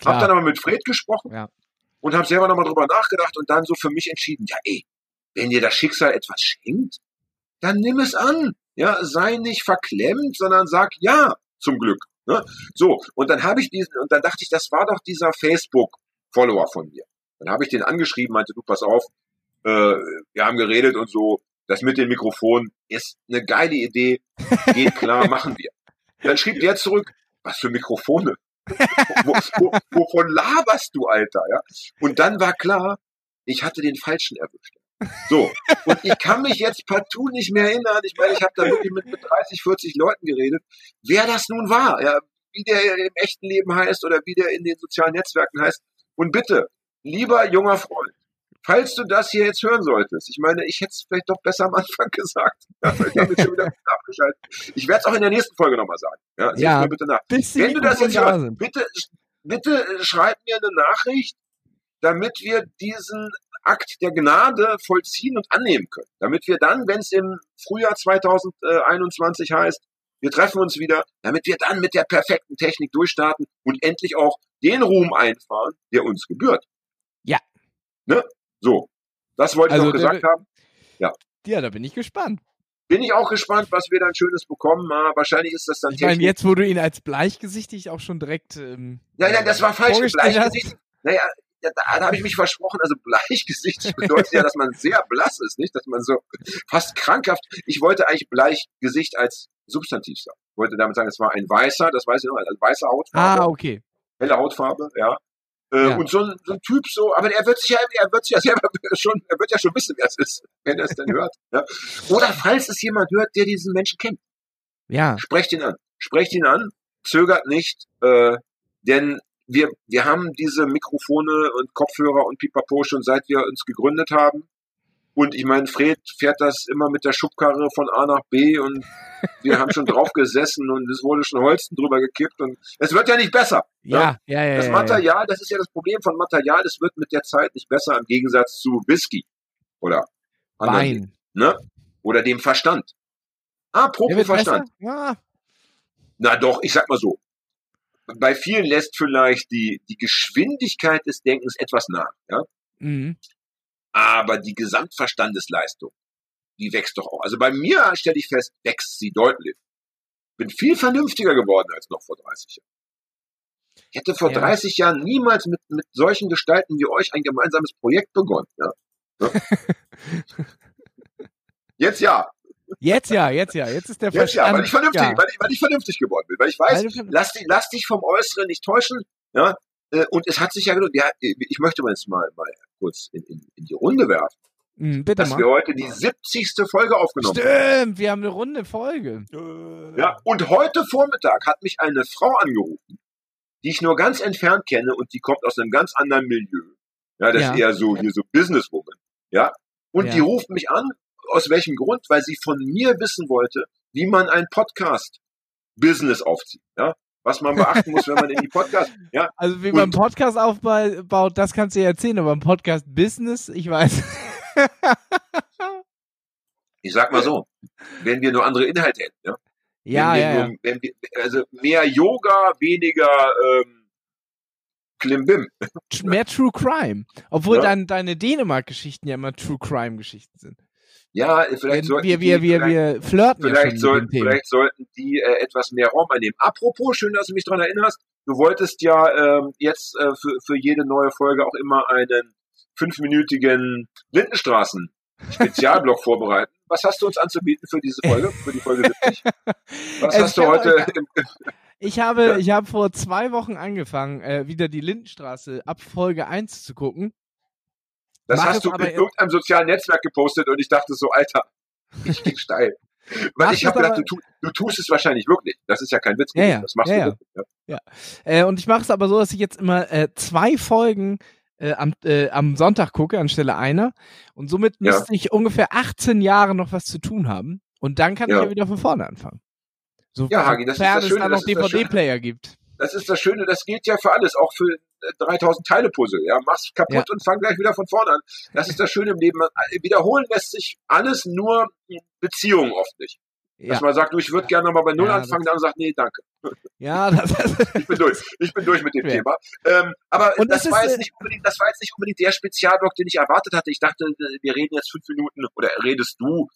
Klar. Hab dann aber mit Fred gesprochen Ja. und habe selber nochmal drüber nachgedacht und dann so für mich entschieden, ja ey, wenn dir das Schicksal etwas schenkt, dann nimm es an. Ja, sei nicht verklemmt, sondern sag ja zum Glück. Ne? So, und dann habe ich diesen, und dann dachte ich, das war doch dieser Facebook-Follower von mir. Dann habe ich den angeschrieben, meinte, du pass auf, äh, wir haben geredet und so, das mit dem Mikrofon ist eine geile Idee, geht klar, machen wir. Dann schrieb der zurück, was für Mikrofone? wo, wo, wovon laberst du, Alter? Ja? Und dann war klar, ich hatte den Falschen erwischt. So, und ich kann mich jetzt partout nicht mehr erinnern. Ich meine, ich habe da wirklich mit, mit 30, 40 Leuten geredet, wer das nun war, ja, wie der im echten Leben heißt oder wie der in den sozialen Netzwerken heißt. Und bitte, lieber junger Freund, falls du das hier jetzt hören solltest, ich meine, ich hätte es vielleicht doch besser am Anfang gesagt. Ja, ich habe jetzt schon wieder abgeschaltet. Ich werde es auch in der nächsten Folge nochmal sagen. Ja, Ja. mir bitte nach. Wenn du das jetzt hörst, bitte, bitte schreib mir eine Nachricht, damit wir diesen Akt der Gnade vollziehen und annehmen können. Damit wir dann, wenn es im Frühjahr 2021 heißt, wir treffen uns wieder, damit wir dann mit der perfekten Technik durchstarten und endlich auch den Ruhm einfahren, der uns gebührt. Ja. Ne? So. Das wollte Also, ich noch gesagt der- haben. Ja, da bin ich gespannt. Bin ich auch gespannt, was wir dann Schönes bekommen. Ah, wahrscheinlich ist das dann Ich meine, jetzt, wo du ihn als bleichgesichtig auch schon direkt. Ähm, Nein, nein, das war falsch. vorgestellt hast. Bleichgesicht. Naja, ja, da, da habe ich mich versprochen. Also Bleichgesicht bedeutet ja, dass man sehr blass ist, nicht? Dass man so fast krankhaft. Ich wollte eigentlich Bleichgesicht als Substantiv sagen. Ich wollte damit sagen, es war ein weißer, das weiß ich noch, also weiße Hautfarbe, Ah, okay. helle Hautfarbe, ja. Äh, Ja. Und so ein, so ein Typ so, aber er wird sich ja, er wird sich ja selber schon, er wird ja schon wissen, wer es ist, wenn er es denn hört. Ja? Oder falls es jemand hört, der diesen Menschen kennt. Ja. Sprecht ihn an. Sprecht ihn an, zögert nicht, äh, denn wir, wir haben diese Mikrofone und Kopfhörer und Pipapo schon seit wir uns gegründet haben. Und ich meine, Fred fährt das immer mit der Schubkarre von A nach B und wir haben schon drauf gesessen und es wurde schon Holzen drüber gekippt und es wird ja nicht besser. Ja, ja, ja. Das ja, ja. Material, das ist ja das Problem von Material, es wird mit der Zeit nicht besser im Gegensatz zu Whisky oder Wein. ne? Oder dem Verstand. Apropos Verstand. besser? Ja. Na doch, ich sag mal so. Bei vielen lässt vielleicht die, die Geschwindigkeit des Denkens etwas nach, ja. Mhm. Aber die Gesamtverstandesleistung, die wächst doch auch. Also bei mir stelle ich fest, wächst sie deutlich. Bin viel vernünftiger geworden als noch vor 30 Jahren. Ich hätte vor Ja. 30 Jahren niemals mit, mit solchen Gestalten wie euch ein gemeinsames Projekt begonnen. Ja. Ja. Jetzt ja, Jetzt ja, jetzt ja. Jetzt ist der jetzt ja, Verstand. weil ich vernünftig, ja. weil, ich, weil ich vernünftig geworden bin, weil ich weiß, Weil lass, dich, lass dich vom Äußeren nicht täuschen, ja. äh, Und es hat sich ja gelohnt. Ja, ich möchte mal jetzt mal, mal kurz in, in, in die Runde werfen, Mhm, bitte dass mal. wir heute die 70. Folge aufgenommen haben. Stimmt, wir haben eine runde Folge. Äh, Ja, und heute Vormittag hat mich eine Frau angerufen, die ich nur ganz entfernt kenne und die kommt aus einem ganz anderen Milieu. Ja, das Ja. ist eher so hier so Businesswoman. Ja. Und Ja. die ruft mich an, aus welchem Grund? Weil sie von mir wissen wollte, wie man ein Podcast-Business aufzieht. Ja. Was man beachten muss, wenn man in die Podcast, ja, Also wie man einen Podcast aufbaut, das kannst du ja erzählen, aber ein Podcast Business, ich weiß. ich sag mal so, wenn wir nur andere Inhalte hätten, ja. ja, ja, ja. nur, Wenn wir, also mehr Yoga, weniger ähm, Klimbim. Mehr True Crime. Obwohl Ja. dann deine Dänemark-Geschichten ja immer True Crime-Geschichten sind. Ja, vielleicht Wir, sollten wir, die wir, wir, vielleicht- wir flirten ja Vielleicht, schon sollten, vielleicht sollten die äh, etwas mehr Raum einnehmen. Apropos, schön, dass du mich dran erinnerst. Du wolltest ja ähm, jetzt äh, für, für jede neue Folge auch immer einen fünfminütigen Lindenstraßen Spezialblog vorbereiten. Was hast du uns anzubieten für diese Folge, für die Folge 70? Was Es hast du heute Ich habe, ich habe vor zwei Wochen angefangen, äh, wieder die Lindenstraße ab Folge 1 zu gucken. Das Mach es hast du in in- irgendeinem sozialen Netzwerk gepostet und ich dachte so, Alter, ich ging steil. Weil Mach ich habe es gedacht, du, du tust es wahrscheinlich wirklich. Das ist ja kein Witz. Ja, ja. Das machst Ja, du ja. wirklich. Ja. Äh, und ich mache es aber so, dass ich jetzt immer äh, zwei Folgen äh, am, äh, am Sonntag gucke, anstelle einer. Und somit müsste ich ungefähr 18 Jahre noch was zu tun haben. Und dann kann ich Ja. wieder von vorne anfangen. So, Ja, Hagi, das ist das es Schöne, da das noch. DVD-Player gibt. Das ist das Schöne, das gilt ja für alles, auch für 3000 Teile Puzzle. Ja, mach's kaputt Ja. und fang gleich wieder von vorne an. Das ist das Schöne im Leben. Man, äh, wiederholen lässt sich alles nur Beziehungen oft nicht. Dass Ja, man sagt, du, ich würde gerne nochmal bei Null Ja, anfangen, dann sagt, nee, danke. ja das, Ich bin durch. Ich bin durch mit dem Ja. Thema. Ähm, aber Und das es war jetzt nicht unbedingt, das war jetzt nicht unbedingt der Spezialblock, den ich erwartet hatte. Ich dachte, äh, wir reden jetzt fünf Minuten oder redest du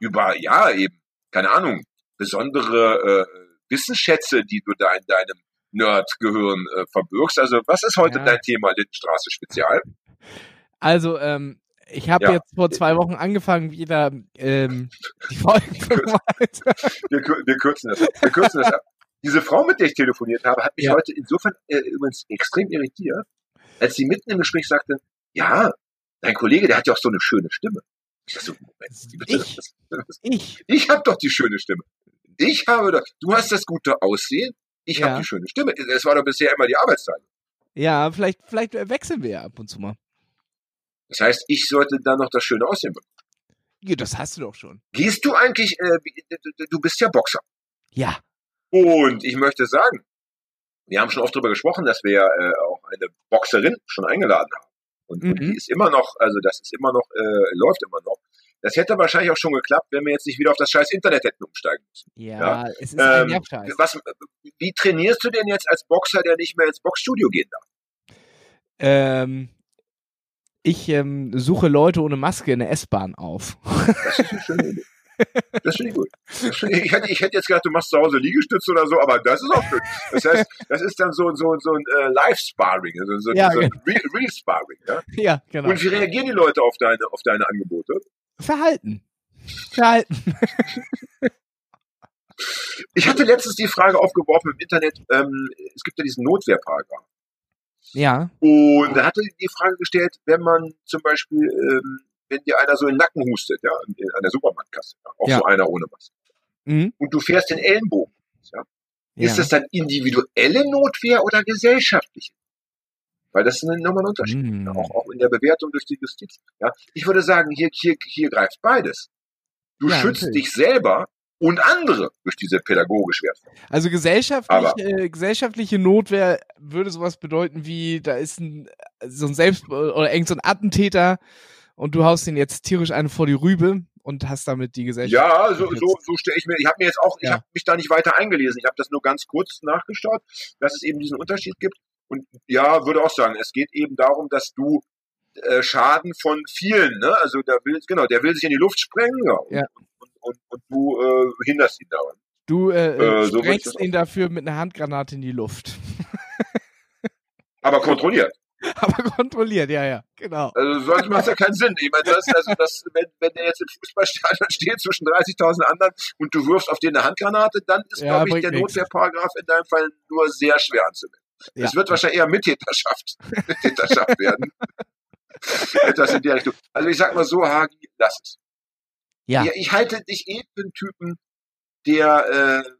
über, ja, eben, keine Ahnung, besondere äh, Wissensschätze, die du da in deinem Nerd-Gehirn äh, verbirgst. Also, was ist heute Ja. dein Thema Lindenstraße Spezial? also, ähm, ich habe Ja. jetzt vor zwei Wochen angefangen, wieder ähm, die Folgen zu. Wir, kür- wir kürzen das ab. Wir kürzen das ab. Diese Frau, mit der ich telefoniert habe, hat mich Ja. heute insofern äh, übrigens extrem irritiert, als sie mitten im Gespräch sagte, ja, dein Kollege, der hat ja auch so eine schöne Stimme. Ich dachte so, Moment? Ich? Das- das- Ich. Ich habe doch die schöne Stimme. Ich habe doch, du hast das gute Aussehen, ich Ja. habe die schöne Stimme. Es war doch bisher immer die Arbeitszeit. Ja, vielleicht, vielleicht wechseln wir ja ab und zu mal. Das heißt, ich sollte dann noch das schöne Aussehen bekommen. Ja, das hast du doch schon. Gehst du eigentlich, äh, du- bist ja Boxer. Ja. Und ich möchte sagen, wir haben schon oft darüber gesprochen, dass wir ja äh, auch eine Boxerin schon eingeladen haben. Und, und Mhm. die ist immer noch, also das ist immer noch, äh, läuft immer noch. Das hätte wahrscheinlich auch schon geklappt, wenn wir jetzt nicht wieder auf das scheiß Internet hätten umsteigen müssen. Ja, es ist ein Ähm, Nervscheiß. was, wie trainierst du denn jetzt als Boxer, der nicht mehr ins Boxstudio gehen darf? Ähm, ich ähm, suche Leute ohne Maske in der S-Bahn auf. Das ist eine schöne Idee. Das finde ich gut. Das finde ich, ich, hätte, ich hätte jetzt gedacht, du machst zu Hause Liegestütze oder so, aber das ist auch schön. Das heißt, das ist dann so, so, so ein äh, Live-Sparring, so, so, Ja, so ein Real- Real-Sparring. Ja? ja, genau. Und wie reagieren die Leute auf deine, auf deine Angebote? Verhalten. Verhalten. Ich hatte letztens die Frage aufgeworfen im Internet, ähm, es gibt ja diesen Notwehrparagraph. Ja. Und da hatte die Frage gestellt, wenn man zum Beispiel, ähm, wenn dir einer so in den Nacken hustet, ja, in, an der Supermarktkasse, ja, auch Ja. so einer ohne Maske, Mhm. und du fährst den Ellenbogen, ja, ja. ist das dann individuelle Notwehr oder gesellschaftliche? Weil das ist ein- nochmal ein Unterschied. Ja, auch, auch in der Bewertung durch die Justiz. Ja, ich würde sagen, hier, hier, hier greift beides. Du Ja, schützt natürlich. dich selber und andere durch diese pädagogisch Wertvoll. Also gesellschaftlich, Aber- äh, gesellschaftliche Notwehr würde sowas bedeuten wie, da ist ein, so ein Selbst- oder irgend so ein Attentäter und du haust ihn jetzt tierisch eine vor die Rübe und hast damit die Gesellschaft. Ja, so, so, so stelle ich mir. Ich habe mir jetzt auch, ich Ja. habe mich da nicht weiter eingelesen. Ich habe das nur ganz kurz nachgeschaut, dass es eben diesen Unterschied gibt. Und ja, würde auch sagen, es geht eben darum, dass du äh, Schaden von vielen, ne? Also der will, genau, der will sich in die Luft sprengen, ja. Und, Ja. und, und, und du äh, hinderst ihn daran. Du äh, Äh, so sprengst ihn dafür mit einer Handgranate in die Luft. Aber kontrolliert. Aber kontrolliert, ja, ja, genau. Also sonst macht ja keinen Sinn. Ich meine, das, also das, wenn, wenn der jetzt im Fußballstadion steht zwischen 30.000 anderen und du wirfst auf den eine Handgranate, dann ist, Ja, glaube ich, der nix. Notwehrparagraph in deinem Fall nur sehr schwer anzuwenden. Ja. Es wird wahrscheinlich eher Mittäterschaft, Mittäterschaft werden. Etwas in der Richtung. Also ich sag mal so, Hagi, lass es. Ja. Ja, ich halte dich eh für einen Typen, der äh,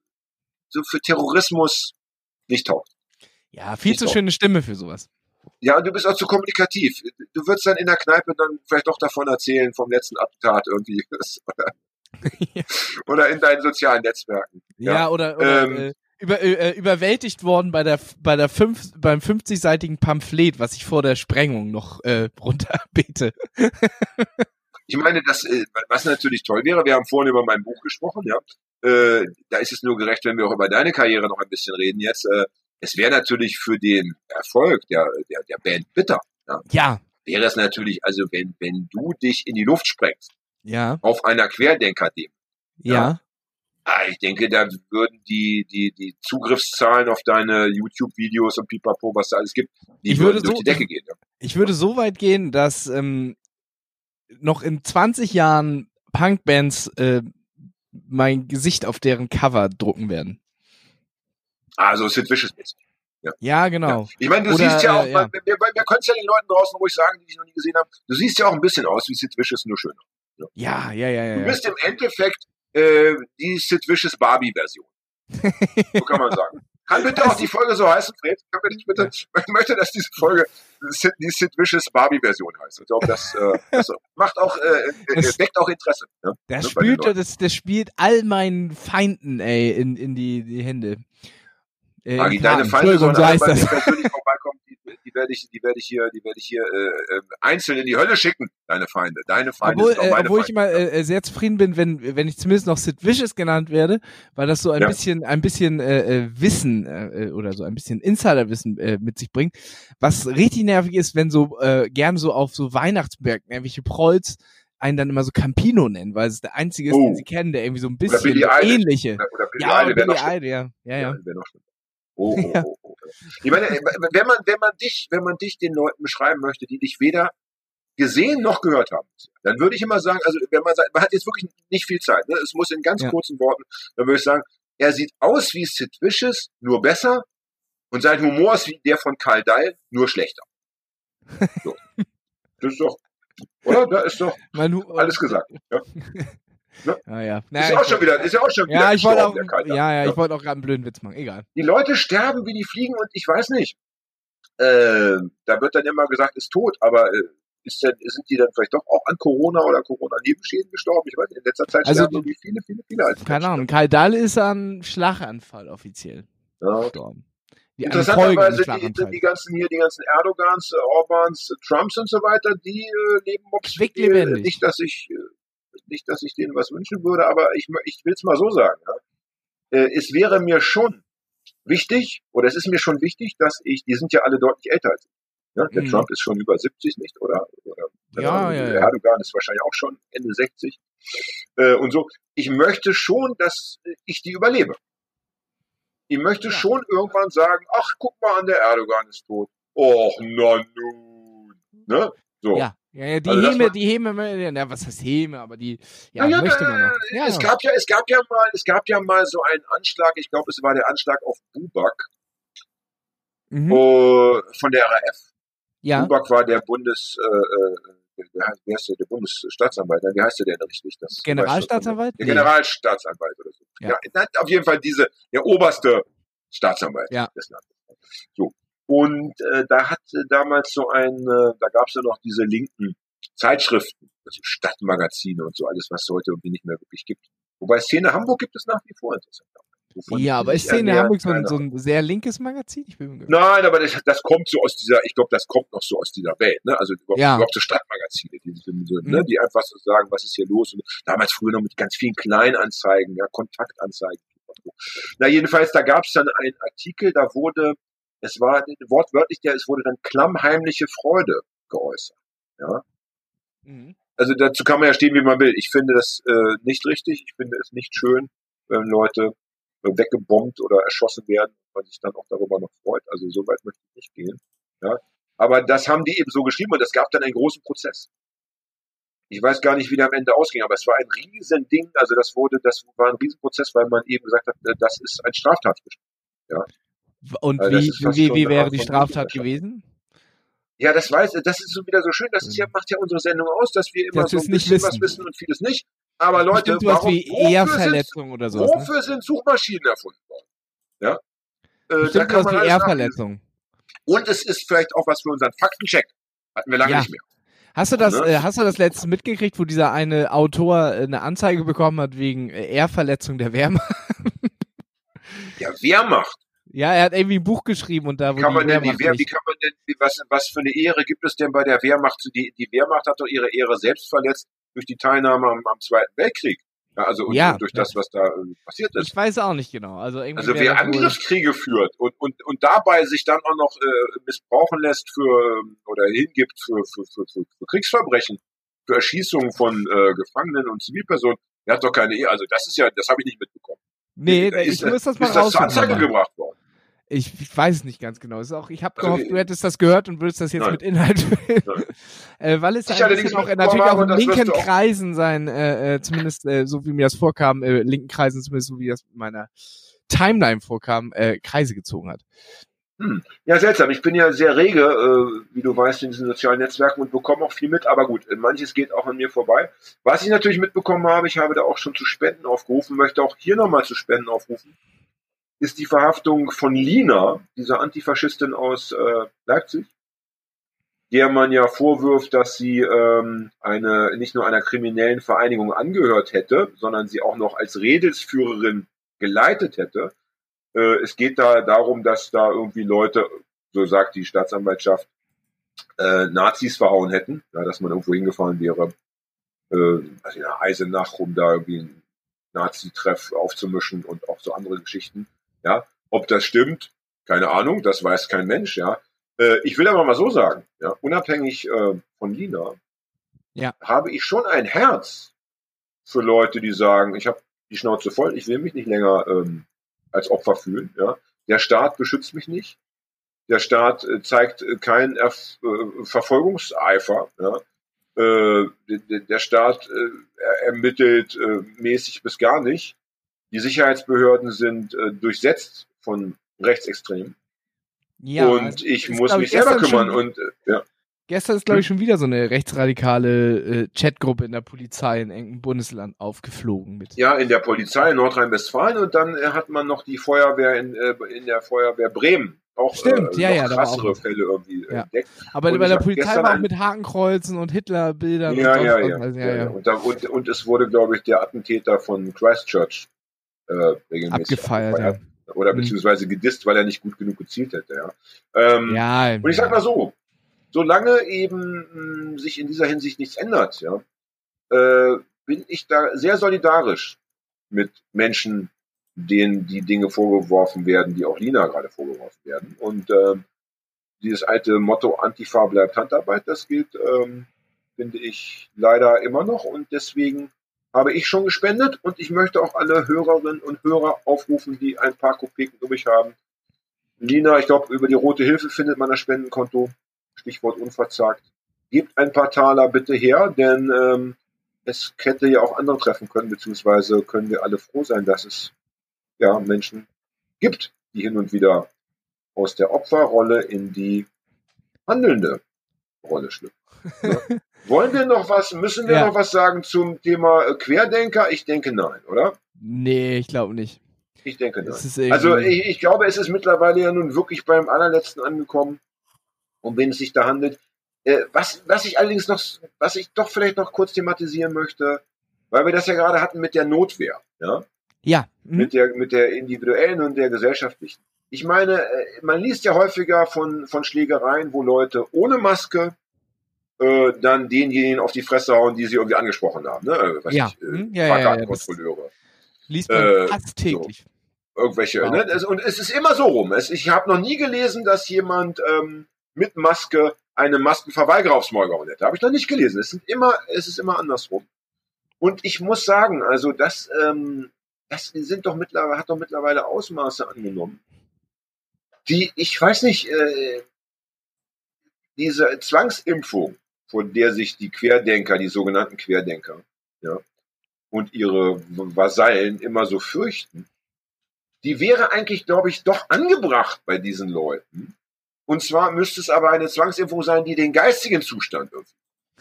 so für Terrorismus nicht taugt. Ja, viel Nicht zu doch. schöne Stimme für sowas. Ja, und du bist auch zu kommunikativ. Du würdest dann in der Kneipe dann vielleicht doch davon erzählen, vom letzten Attentat irgendwie. Oder, Ja. oder in deinen sozialen Netzwerken. Ja, Ja. oder, oder Ähm, äh, über, äh, überwältigt worden bei der bei der fünf, beim 50-seitigen Pamphlet, was ich vor der Sprengung noch äh, runterbete. Ich meine, das, äh, was natürlich toll wäre, wir haben vorhin über mein Buch gesprochen, ja. Äh, da ist es nur gerecht, wenn wir auch über deine Karriere noch ein bisschen reden jetzt. Äh, es wäre natürlich für den Erfolg der, der, der Band bitter. Ja. Ja, Wäre es natürlich, also wenn, wenn du dich in die Luft sprengst, ja, auf einer Querdenker-Demo, ja. Ja. Ah, ich denke, da würden die, die, die Zugriffszahlen auf deine YouTube-Videos und Pipapo, was da alles gibt, die Ich würden würde durch so- die Decke gehen. Ja. Ich würde so weit gehen, dass ähm, noch in 20 Jahren Punkbands äh, mein Gesicht auf deren Cover drucken werden. Also Sid Vicious mäßig. Ja, genau. Ja. Ich meine, du Oder, siehst ja auch, äh, ja. wir, wir, wir können es ja den Leuten draußen ruhig sagen, die dich noch nie gesehen haben, du siehst ja auch ein bisschen aus wie Sid Vicious, nur schöner. Ja, ja, ja, ja. Du ja. bist im Endeffekt äh, die Sid Vicious Barbie-Version. So kann man sagen. Kann bitte auch die Folge so heißen, Fred? Kann bitte, bitte, ich möchte, dass diese Folge Sid, die Sid Vicious Barbie-Version heißt. Ich glaube, das, äh, das macht auch, äh, äh, Das- weckt auch Interesse. Ne? Das Ne, spielt, das, das spielt all meinen Feinden, ey, in, in die, die Hände. Äh, Agi, in deine. Feinde sollen so heißt das. persönlich vorbeikommen. Die, werde ich, die werde ich hier, die werde ich hier äh, äh, einzeln in die Hölle schicken. Deine Feinde, deine Feinde Obwohl, äh, obwohl ich Feinde. immer äh, sehr zufrieden bin, wenn, wenn ich zumindest noch Sid Vicious genannt werde, weil das so ein Ja. bisschen, ein bisschen äh, äh, Wissen äh, oder so ein bisschen Insiderwissen äh, mit sich bringt. Was richtig nervig ist, wenn so äh, gern so auf so Weihnachtsmärkten irgendwelche Prolls einen dann immer so Campino nennen, weil es der einzige ist, Oh. den sie kennen, der irgendwie so ein Oder bisschen ähnliche. Oder, oder Billie Ja, noch schlimmer. Eilish, ja, ja, ja. Oh, oh, Ja. oh, oh. Ich meine, wenn man, wenn man dich, wenn man dich den Leuten beschreiben möchte, die dich weder gesehen noch gehört haben, dann würde ich immer sagen, also wenn man sagt, man hat jetzt wirklich nicht viel Zeit, ne? es muss in ganz Ja. kurzen Worten, dann würde ich sagen, er sieht aus wie Sid Vicious, nur besser, und sein Humor ist wie der von Karl Dahl, nur schlechter. So. Das ist doch, oder? Da ist doch Mein alles gesagt. Ja. Ah, ja. Ist Naja, ja auch schon wieder, ist ja auch schon wieder ja, ich wollte auch, ja, ja, ich wollte auch gerade einen blöden Witz machen. Egal. die Leute sterben wie die Fliegen und ich weiß nicht. Äh, da wird dann immer gesagt, ist tot, aber äh, ist denn, sind die dann vielleicht doch auch an Corona oder Corona-Nebenschäden gestorben? Ich weiß nicht, in letzter Zeit Also, sterben irgendwie viele, viele, viele als Keine Ahnung. Karl Dahl ist an Schlaganfall offiziell Ja. gestorben. Die an Interessanterweise die, die, die ganzen hier, die ganzen Erdogans, äh, Orbans, äh, Trumps und so weiter, die äh, leben mops Quicklebendig. Nicht, dass ich äh, nicht, dass ich denen was wünschen würde, aber ich, ich will es mal so sagen. Äh, es wäre mir schon wichtig, oder es ist mir schon wichtig, dass ich, die sind ja alle deutlich älter als ich. Ja, der Mhm. Trump ist schon über 70, nicht? Oder, oder Ja, ja, der ja. Erdogan ist wahrscheinlich auch schon Ende 60. Äh, und so. Ich möchte schon, dass ich die überlebe. Ich möchte Ja. schon irgendwann sagen, ach, guck mal an, der Erdogan ist tot. Och, na nun. Ne? So. Ja, ja, ja die Also Häme, war- die Häme, ja, was heißt Häme, aber die, ja, Ja, ja, möchte man noch. Ja, es gab ja, es gab ja mal, es gab ja mal so einen Anschlag, ich glaube, es war der Anschlag auf Bubak mhm. äh, von der RAF. ja. Bubak war der Bundes, äh, äh, wer heißt, der, der Bundesstaatsanwalt? Wie heißt der denn richtig? Das, Generalstaatsanwalt? Der Nee. Generalstaatsanwalt oder so. Ja. Ja. na, auf jeden Fall diese, der oberste Staatsanwalt Ja. des Landes. So. Und äh, da hat äh, damals so ein, äh, da gab es ja noch diese linken Zeitschriften, also Stadtmagazine und so alles, was es heute irgendwie nicht mehr wirklich gibt. Wobei Szene Hamburg gibt es nach wie vor interessant. Ja, aber ist Szene Hamburg so ein, so ein sehr linkes Magazin? Ich bin Nein, aber das, das kommt so aus dieser, ich glaube, das kommt noch so aus dieser Welt, ne? Also überhaupt, Ja. überhaupt so Stadtmagazine, die, die, Mhm. ne? die einfach so sagen, was ist hier los? Und damals früher noch mit ganz vielen Kleinanzeigen, ja, Kontaktanzeigen. Na, jedenfalls, da gab es dann einen Artikel, da wurde, es war wortwörtlich, der, es wurde dann klammheimliche Freude geäußert. Ja. Mhm. Also dazu kann man ja stehen, wie man will. Ich finde das äh, nicht richtig. Ich finde es nicht schön, wenn Leute äh, weggebombt oder erschossen werden und man sich dann auch darüber noch freut. Also so weit möchte ich nicht gehen. Ja. Aber das haben die eben so geschrieben und es gab dann einen großen Prozess. Ich weiß gar nicht, wie der am Ende ausging, aber es war ein riesen Ding. Also das wurde, das war ein Riesenprozess, weil man eben gesagt hat, äh, das ist ein Straftatbestand. Und Also das wie, wie, wie wäre die Straftat gewesen? Ja, das weiß, das ist so wieder so schön. Das ist ja, macht ja unsere Sendung aus, dass wir immer Dass so ein bisschen was wissen. wissen und vieles nicht. Aber Leute, Bestimmt warum, wie Ehrverletzung oder. Ne? Wofür sind Suchmaschinen erfunden worden? Ja? Äh, da Bestimmt kann sowas man wie. Ehrverletzung. Und es ist vielleicht auch was für unseren Faktencheck. Hatten wir lange Ja. nicht mehr. Hast du das, Ne? äh, hast du das letzte mitgekriegt, wo dieser eine Autor äh, eine Anzeige bekommen hat wegen äh, Ehrverletzung der Wehrmacht? Ja, Wehrmacht. Ja, er hat irgendwie ein Buch geschrieben und da Wie wo kann man denn die Wehr, wie kann man denn, wie, was, was für eine Ehre gibt es denn bei der Wehrmacht? Die, die Wehrmacht hat doch ihre Ehre selbst verletzt durch die Teilnahme am, am Zweiten Weltkrieg. Ja, also und, Ja. und durch das, was da äh, passiert ist. Ich weiß auch nicht genau. Also Also wer Angriffskriege führt und, und, und dabei sich dann auch noch äh, missbrauchen lässt für oder hingibt für, für, für, für, für Kriegsverbrechen, für Erschießungen von äh, Gefangenen und Zivilpersonen, der hat doch keine Ehe. Also das ist ja, das habe ich nicht mitbekommen. Nee, Da ich ist, muss das mal ist das Anzeige rausfinden. gebracht worden. Ich, ich weiß es nicht ganz genau. Ist auch, ich habe Also, gehofft, du hättest das gehört und würdest das jetzt Nein. mit Inhalt füllen. Äh, weil es ja auch natürlich auch in das linken Kreisen sein, äh, äh, zumindest äh, so wie mir das vorkam, äh, linken Kreisen, zumindest so wie das in meiner Timeline vorkam, äh, Kreise gezogen hat. Ja, seltsam. Ich bin ja sehr rege, äh, wie du weißt, in diesen sozialen Netzwerken und bekomme auch viel mit. Aber gut, manches geht auch an mir vorbei. Was ich natürlich mitbekommen habe, ich habe da auch schon zu Spenden aufgerufen, möchte auch hier nochmal zu Spenden aufrufen, ist die Verhaftung von Lina, dieser Antifaschistin aus äh, Leipzig, der man ja vorwirft, dass sie ähm, eine nicht nur einer kriminellen Vereinigung angehört hätte, sondern sie auch noch als Redelsführerin geleitet hätte. Äh, es geht da darum, dass da irgendwie Leute, so sagt die Staatsanwaltschaft, äh, Nazis verhauen hätten, ja, dass man irgendwo hingefahren wäre, äh, also in der Eisenach, um da irgendwie einen Nazi-Treff aufzumischen und auch so andere Geschichten. Ja, ob das stimmt, keine Ahnung, das weiß kein Mensch, ja. Äh, ich will aber mal so sagen, ja, unabhängig äh, von Lina, Ja. habe ich schon ein Herz für Leute, die sagen, ich habe die Schnauze voll, ich will mich nicht länger ähm, als Opfer fühlen. Ja. Der Staat beschützt mich nicht. Der Staat äh, zeigt äh, keinen Erf äh, Verfolgungseifer. Ja. Der, Staat ermittelt mäßig bis gar nicht. Die Sicherheitsbehörden sind durchsetzt von Rechtsextremen. Ja, und ich muss mich ich, selber kümmern. schon- Und ja, Gestern ist, glaube ich, schon wieder so eine rechtsradikale äh, Chatgruppe in der Polizei in irgendeinem Bundesland aufgeflogen mit. ja, in der Polizei in Nordrhein-Westfalen und dann äh, hat man noch die Feuerwehr in, äh, in der Feuerwehr Bremen. Auch Stimmt, äh, ja, ja, da krassere auch- Fälle irgendwie äh, Ja. entdeckt. Aber Und bei der Polizei war auch mit Hakenkreuzen und Hitlerbildern Ja, und ja, sonst ja, ja, ja. Und, da, und, und es wurde, glaube ich, der Attentäter von Christchurch äh, regelmäßig Abgefeiert, ja. Oder Mhm. beziehungsweise gedisst, weil er nicht gut genug gezielt hätte. Ja. Ähm, Ja, Und ich sag mal so, solange eben mh, sich in dieser Hinsicht nichts ändert, ja, äh, bin ich da sehr solidarisch mit Menschen, denen die Dinge vorgeworfen werden, die auch Lina gerade vorgeworfen werden. Und ähm, dieses alte Motto Antifa bleibt Handarbeit, das gilt, ähm, finde ich, leider immer noch. Und deswegen habe ich schon gespendet und ich möchte auch alle Hörerinnen und Hörer aufrufen, die ein paar Kopeken übrig haben. Lina, ich glaube, über die Rote Hilfe findet man das Spendenkonto. Stichwort unverzagt. Gebt ein paar Taler bitte her, denn ähm, es hätte ja auch andere treffen können, beziehungsweise können wir alle froh sein, dass es ja Menschen gibt, die hin und wieder aus der Opferrolle in die handelnde Rolle schlüpfen. Ne? Wollen wir noch was, müssen wir Ja. noch was sagen zum Thema äh, Querdenker? Ich denke nein, oder? Nee, ich glaube nicht. Ich denke nein. Also ich, ich glaube, es ist mittlerweile ja nun wirklich beim allerletzten angekommen, um wen es sich da handelt. Äh, was, was ich allerdings noch, was ich doch vielleicht noch kurz thematisieren möchte, weil wir das ja gerade hatten mit der Notwehr, ja, ja. Mhm. mit der, mit der individuellen und der gesellschaftlichen. Ich meine, äh, man liest ja häufiger von, von Schlägereien, wo Leute ohne Maske äh, dann denjenigen auf die Fresse hauen, die sie irgendwie angesprochen haben. Ne? Äh, weiß Ja. ich, äh, Hm, ja, ja, ja, ja, Liest man äh, fast täglich. irgendwelche. Wow. Ne? Und es ist immer so rum. Es, ich habe noch nie gelesen, dass jemand ähm, mit Maske eine Maskenverweigerer aufs Maul gehauen hätte. Habe ich noch nicht gelesen. Es, sind immer, es ist immer andersrum. Und ich muss sagen, also das, ähm, das sind doch mittlerweile, hat doch mittlerweile Ausmaße angenommen. Die, ich weiß nicht, äh, diese Zwangsimpfung, von der sich die Querdenker, die sogenannten Querdenker, ja, und ihre Vasallen immer so fürchten, die wäre eigentlich, glaube ich, doch angebracht bei diesen Leuten. Und zwar müsste es aber eine Zwangsimpfung sein, die den geistigen Zustand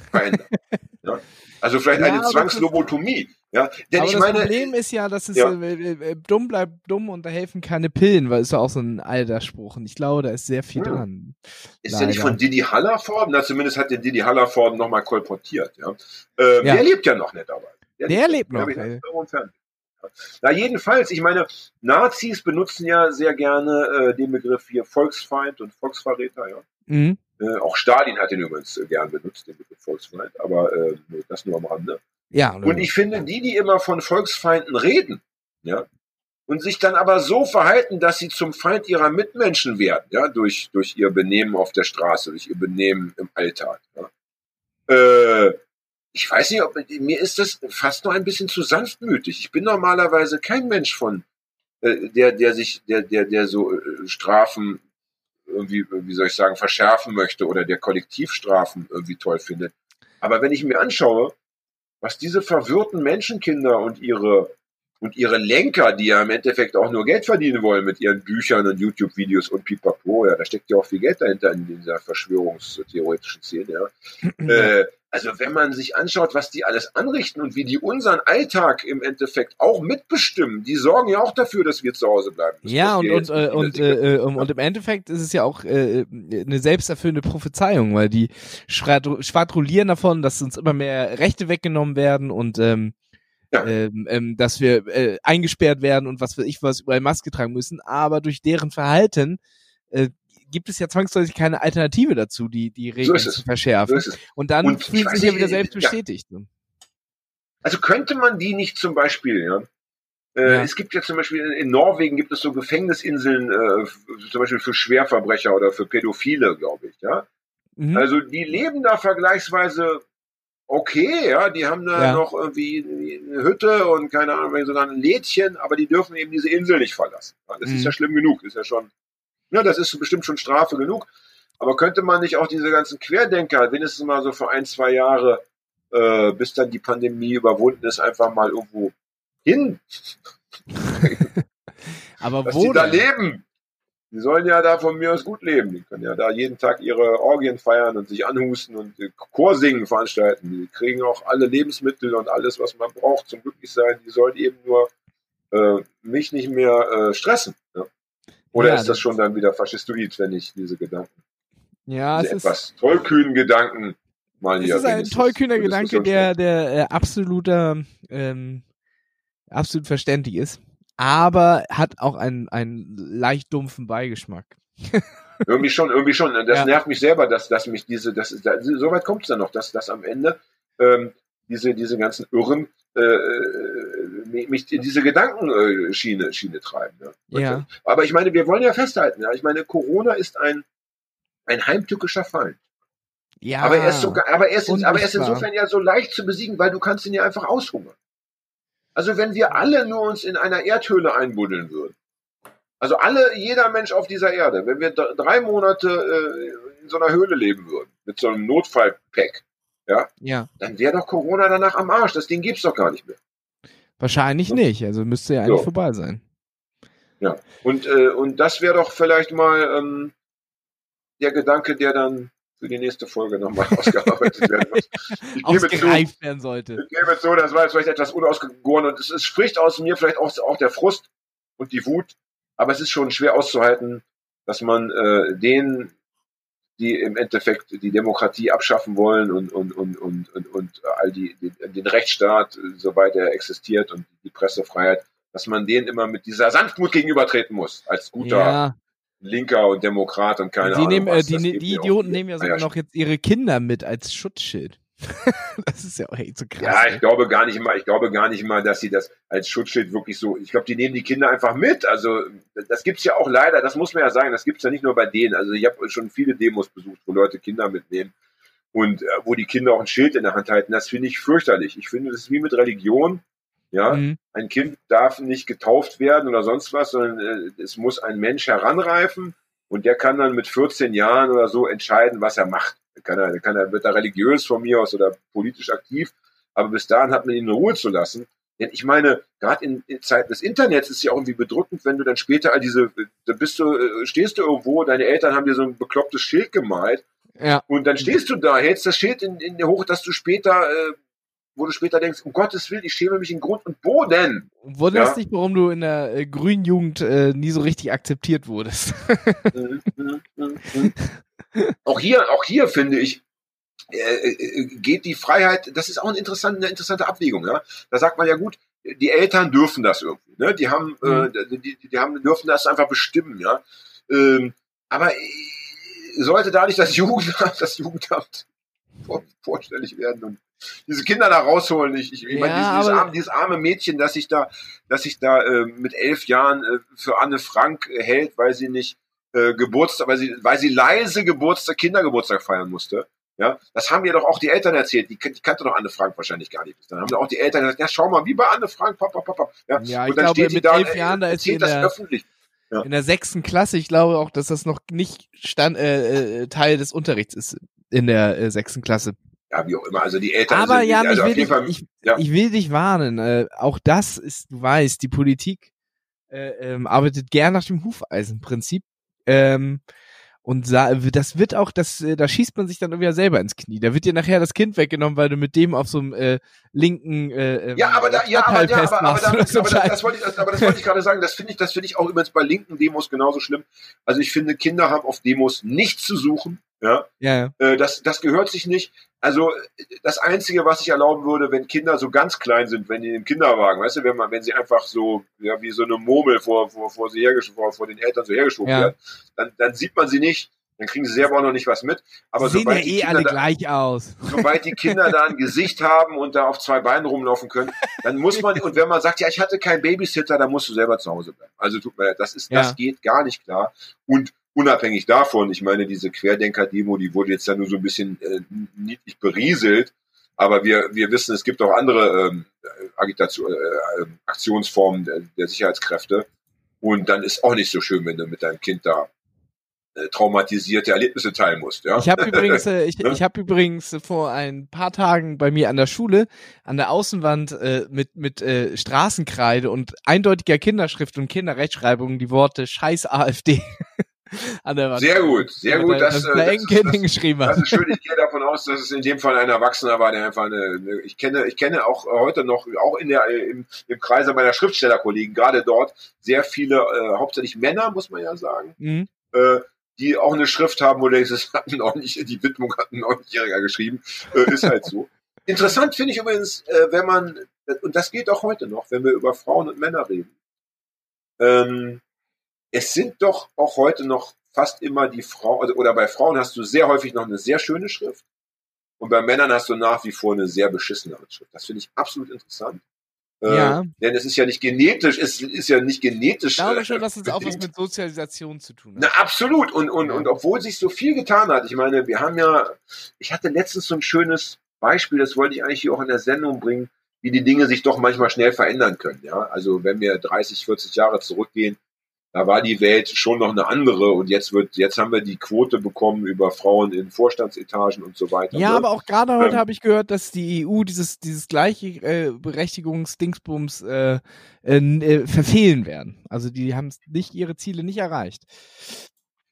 verändert. ja? Also vielleicht Ja, eine das- Zwangslobotomie. Ja? Denn Aber ich das meine, Problem ist ja, dass es Ja. äh, äh, dumm bleibt dumm und da helfen keine Pillen, weil ist ja auch so ein alter Spruch. Und ich glaube, da ist sehr viel Hm. dran. ist ja nicht leider. von Didi Hallervorden, na zumindest hat der Didi Hallervorden nochmal kolportiert. Ja? Ähm, Ja. Der lebt ja noch nicht dabei. Der lebt noch, hab Na jedenfalls, ich meine, Nazis benutzen ja sehr gerne äh, den Begriff hier Volksfeind und Volksverräter. Ja? Mhm. Äh, auch Stalin hat den übrigens äh, gern benutzt, den Begriff Volksfeind, aber äh, das nur am Rande. Ja, Und ich finde, die, die immer von Volksfeinden reden, ja, und sich dann aber so verhalten, dass sie zum Feind ihrer Mitmenschen werden, ja, durch, durch ihr Benehmen auf der Straße, durch ihr Benehmen im Alltag. Ja. Äh, ich weiß nicht, ob mir ist das fast noch ein bisschen zu sanftmütig. Ich bin normalerweise kein Mensch von äh, der, der sich, der, der, der so äh, Strafen irgendwie, wie soll ich sagen, verschärfen möchte oder der Kollektivstrafen irgendwie toll findet. Aber wenn ich mir anschaue, was diese verwirrten Menschenkinder und ihre und ihre Lenker, die ja im Endeffekt auch nur Geld verdienen wollen mit ihren Büchern und YouTube-Videos und pipapo, ja, da steckt ja auch viel Geld dahinter in dieser verschwörungstheoretischen Szene, ja. äh, also wenn man sich anschaut, was die alles anrichten und wie die unseren Alltag im Endeffekt auch mitbestimmen, die sorgen ja auch dafür, dass wir zu Hause bleiben. Das ja, und, und, äh, und, äh, sehen. äh, und im Endeffekt ist es ja auch äh, eine selbsterfüllende Prophezeiung, weil die schwadro- schwadronieren davon, dass uns immer mehr Rechte weggenommen werden und ähm, Ja. ähm, ähm, dass wir äh, eingesperrt werden und was weiß ich was, überall Maske tragen müssen, aber durch deren Verhalten äh, gibt es ja zwangsläufig keine Alternative dazu, die, die Regeln es. zu So verschärfen. es. Und dann Und weiß sich ja wieder selbst ja. bestätigt. Also könnte man die nicht zum Beispiel, ja, äh, Ja. Es gibt ja zum Beispiel in, Norwegen gibt es so Gefängnisinseln, äh, zum Beispiel für Schwerverbrecher oder für Pädophile, glaube ich, ja. Mhm. Also die leben da vergleichsweise okay, ja, die haben da Ja. noch irgendwie eine Hütte und keine Ahnung, sogar ein Lädchen, aber die dürfen eben diese Insel nicht verlassen. Das Mhm. ist ja schlimm genug, ist ja schon, ja, das ist bestimmt schon Strafe genug. Aber könnte man nicht auch diese ganzen Querdenker, wenigstens mal so für ein, zwei Jahre, äh, bis dann die Pandemie überwunden ist, einfach mal irgendwo hin, aber dass wo die da leben? Die sollen ja da von mir aus gut leben. Die können ja da jeden Tag ihre Orgien feiern und sich anhusten und Chorsingen veranstalten. Die kriegen auch alle Lebensmittel und alles, was man braucht zum Glücklichsein. Die sollen eben nur äh, mich nicht mehr äh, stressen. Ja? Oder Ja, ist das das- schon dann wieder faschistoid, wenn ich diese Gedanken, Ja, es diese ist, etwas tollkühnen Gedanken mal Es hier ist ein tollkühner Gedanke, der, der äh, absoluter, ähm, absolut verständlich ist, aber hat auch einen, einen leicht dumpfen Beigeschmack. Irgendwie schon, irgendwie schon. Das Ja. nervt mich selber, dass, dass mich diese, das ist, da, so weit kommt es dann noch, dass, dass am Ende ähm, diese, diese ganzen Irren äh, äh, mich diese Gedankenschiene Schiene, Schiene treiben. Ja. Ja. Aber ich meine, wir wollen ja festhalten, ja. Ich meine, Corona ist ein, ein heimtückischer Feind. Ja. aber er ist sogar, aber er ist, aber er ist insofern ja so leicht zu besiegen, weil du kannst ihn ja einfach aushungern. Also wenn wir alle nur uns in einer Erdhöhle einbuddeln würden, also alle, jeder Mensch auf dieser Erde, wenn wir drei Monate äh, in so einer Höhle leben würden, mit so einem Notfallpack, ja. dann wäre doch Corona danach am Arsch. Das Ding gibt's doch gar nicht mehr. Wahrscheinlich nicht. Also müsste ja eigentlich So. vorbei sein. Und, äh, und das wäre doch vielleicht mal ähm, der Gedanke, der dann für die nächste Folge nochmal ausgearbeitet werden muss. Ich gebe zu, Ausgereift werden sollte. Ich gebe zu, das war jetzt vielleicht etwas unausgegoren und es, es spricht aus mir vielleicht auch, auch der Frust und die Wut, aber es ist schon schwer auszuhalten, dass man äh, denen, die im Endeffekt die Demokratie abschaffen wollen und, und, und, und, und, und all die, den, den Rechtsstaat, äh, soweit er existiert und die Pressefreiheit, dass man denen immer mit dieser Sanftmut gegenübertreten muss, als guter Ja. Linker und Demokrat und keine die Ahnung. nehmen, äh, was. die, ne- die auch Idioten nehmen ja sogar ja, noch jetzt ihre Kinder mit als Schutzschild. das ist ja auch echt so krass. Ja, ey. ich glaube gar nicht mal, ich glaube gar nicht mal, dass sie das als Schutzschild wirklich so, ich glaube, die nehmen die Kinder einfach mit. Also, das gibt's ja auch leider, das muss man ja sagen, das gibt's ja nicht nur bei denen. Also, ich habe schon viele Demos besucht, wo Leute Kinder mitnehmen und äh, wo die Kinder auch ein Schild in der Hand halten. Das finde ich fürchterlich. Ich finde, das ist wie mit Religion. Ja, Mhm. ein Kind darf nicht getauft werden oder sonst was, sondern äh, es muss ein Mensch heranreifen und der kann dann mit 14 Jahren oder so entscheiden, was er macht. Kann er, kann er, wird er religiös von mir aus oder politisch aktiv, aber bis dahin hat man ihn in Ruhe zu lassen. Denn ich meine, gerade in, in Zeiten des Internets ist es ja auch irgendwie bedrückend, wenn du dann später all diese, da bist du, äh, stehst du irgendwo, deine Eltern haben dir so ein beklopptes Schild gemalt Ja. und dann stehst du da, hältst das Schild in, in der hoch, dass du später, äh, wo du später denkst, um Gottes Willen, ich schäme mich in Grund und Boden. Wunderst Ja. dich, warum du in der äh, grünen Jugend äh, nie so richtig akzeptiert wurdest. Auch hier, auch hier finde ich, äh, äh, geht die Freiheit, das ist auch eine interessante, eine interessante Abwägung, ja. Da sagt man ja gut, die Eltern dürfen das irgendwie, ne? Die haben, Mhm. äh, die, die, haben, dürfen das einfach bestimmen, ja. Ähm, aber äh, sollte da nicht das Jugendamt, das Jugendamt vor, vorstellig werden und diese Kinder da rausholen. Ich, ich, ich Ja, meine, dieses, dieses, arme, dieses arme Mädchen, das sich da, dass sich da äh, mit elf Jahren äh, für Anne Frank äh, hält, weil sie nicht äh, Geburtstag, weil sie, weil sie leise Geburtstag, Kindergeburtstag feiern musste. Ja, das haben mir doch auch die Eltern erzählt. Die, die kannte doch Anne Frank wahrscheinlich gar nicht. Dann haben auch die Eltern gesagt, ja, schau mal, wie bei Anne Frank, papa, papa. Ja, Ja, und ich dann glaube, steht mit da, elf äh, Jahren, da ist sie das der- öffentlich. Ja. In der sechsten Klasse, ich glaube auch, dass das noch nicht stand, Teil des Unterrichts ist in der sechsten Klasse. Ja, wie auch immer. Also die Eltern Aber sind, Jan, also ich, will dich, Fall, ich, ja. ich will dich warnen. Äh, auch das ist, du weißt, die Politik äh, ähm, arbeitet gern nach dem Hufeisenprinzip. Ähm, und das wird auch, das, äh, da schießt man sich dann irgendwie selber ins Knie. Da wird dir nachher das Kind weggenommen, weil du mit dem auf so einem äh, linken äh, ähm, Ja, aber da, ja, aber, ja, aber, aber, so aber da, Scheiß. das wollte ich, das- aber das wollte ich gerade sagen. Das finde ich, das finde ich auch übrigens bei linken Demos genauso schlimm. Also ich finde, Kinder haben auf Demos nichts zu suchen. Ja, Ja, Äh, das, das gehört sich nicht. Also das Einzige, was ich erlauben würde, wenn Kinder so ganz klein sind, wenn die im Kinderwagen, weißt du, wenn man, wenn sie einfach so, ja, wie so eine Murmel vor, vor, vor, sie vor, vor den Eltern so hergeschoben Ja. werden, dann, dann sieht man sie nicht, dann kriegen sie selber auch noch nicht was mit. Aber die sehen ja sobald, die eh Kinder alle da, gleich aus. sobald die Kinder da ein Gesicht haben und da auf zwei Beinen rumlaufen können, dann muss man, und wenn man sagt, ja, ich hatte keinen Babysitter, dann musst du selber zu Hause bleiben. Also tut mir leid, das ist, Ja. das geht gar nicht klar. Und unabhängig davon, ich meine, diese Querdenker-Demo, die wurde jetzt ja nur so ein bisschen äh, niedlich berieselt, aber wir, wir wissen, es gibt auch andere ähm, Agitation, äh, äh, Aktionsformen der, der Sicherheitskräfte. Und dann ist auch nicht so schön, wenn du mit deinem Kind da äh, traumatisierte Erlebnisse teilen musst. Ja? Ich habe übrigens, äh, ich, Ne? ich habe übrigens vor ein paar Tagen bei mir an der Schule an der Außenwand äh, mit mit äh, Straßenkreide und eindeutiger Kinderschrift und Kinderrechtschreibung die Worte Scheiß AfD an der Wand. Sehr gut, sehr gut. Das, Das, das, äh, das, ist- Kind das, ist schön. Ich gehe davon aus, dass es in dem Fall ein Erwachsener war, der einfach eine, eine ich kenne, ich kenne auch heute noch, auch in der, äh, im, im Kreise meiner Schriftstellerkollegen, gerade dort, sehr viele, äh, hauptsächlich Männer, muss man ja sagen, Mhm. äh, die auch eine Schrift haben, wo du denkst, das hat ein ordentlich, die Widmung hat ein Neunjähriger geschrieben, äh, ist halt so. Interessant finde ich übrigens, äh, wenn man, und das geht auch heute noch, wenn wir über Frauen und Männer reden, ähm, es sind doch auch heute noch fast immer die Frau, also, oder bei Frauen hast du sehr häufig noch eine sehr schöne Schrift und bei Männern hast du nach wie vor eine sehr beschissene Schrift. Das finde ich absolut interessant. Äh, Ja. Denn es ist ja nicht genetisch, es ist ja nicht genetisch. Ich glaube äh, schon, dass es auch was mit Sozialisation zu tun hat. Na, absolut. Und, und, Ja. und obwohl sich so viel getan hat, ich meine, wir haben ja, ich hatte letztens so ein schönes Beispiel, das wollte ich eigentlich hier auch in der Sendung bringen, wie die Dinge sich doch manchmal schnell verändern können. Ja, also wenn wir 30, 40 Jahre zurückgehen, da war die Welt schon noch eine andere und jetzt wird, jetzt haben wir die Quote bekommen über Frauen in Vorstandsetagen und so weiter. Ja, ne? aber auch gerade heute Ähm. habe ich gehört, dass die EU dieses dieses gleiche äh, Berechtigungsdingsbums äh, äh, äh, verfehlen werden. Also die haben nicht ihre Ziele nicht erreicht.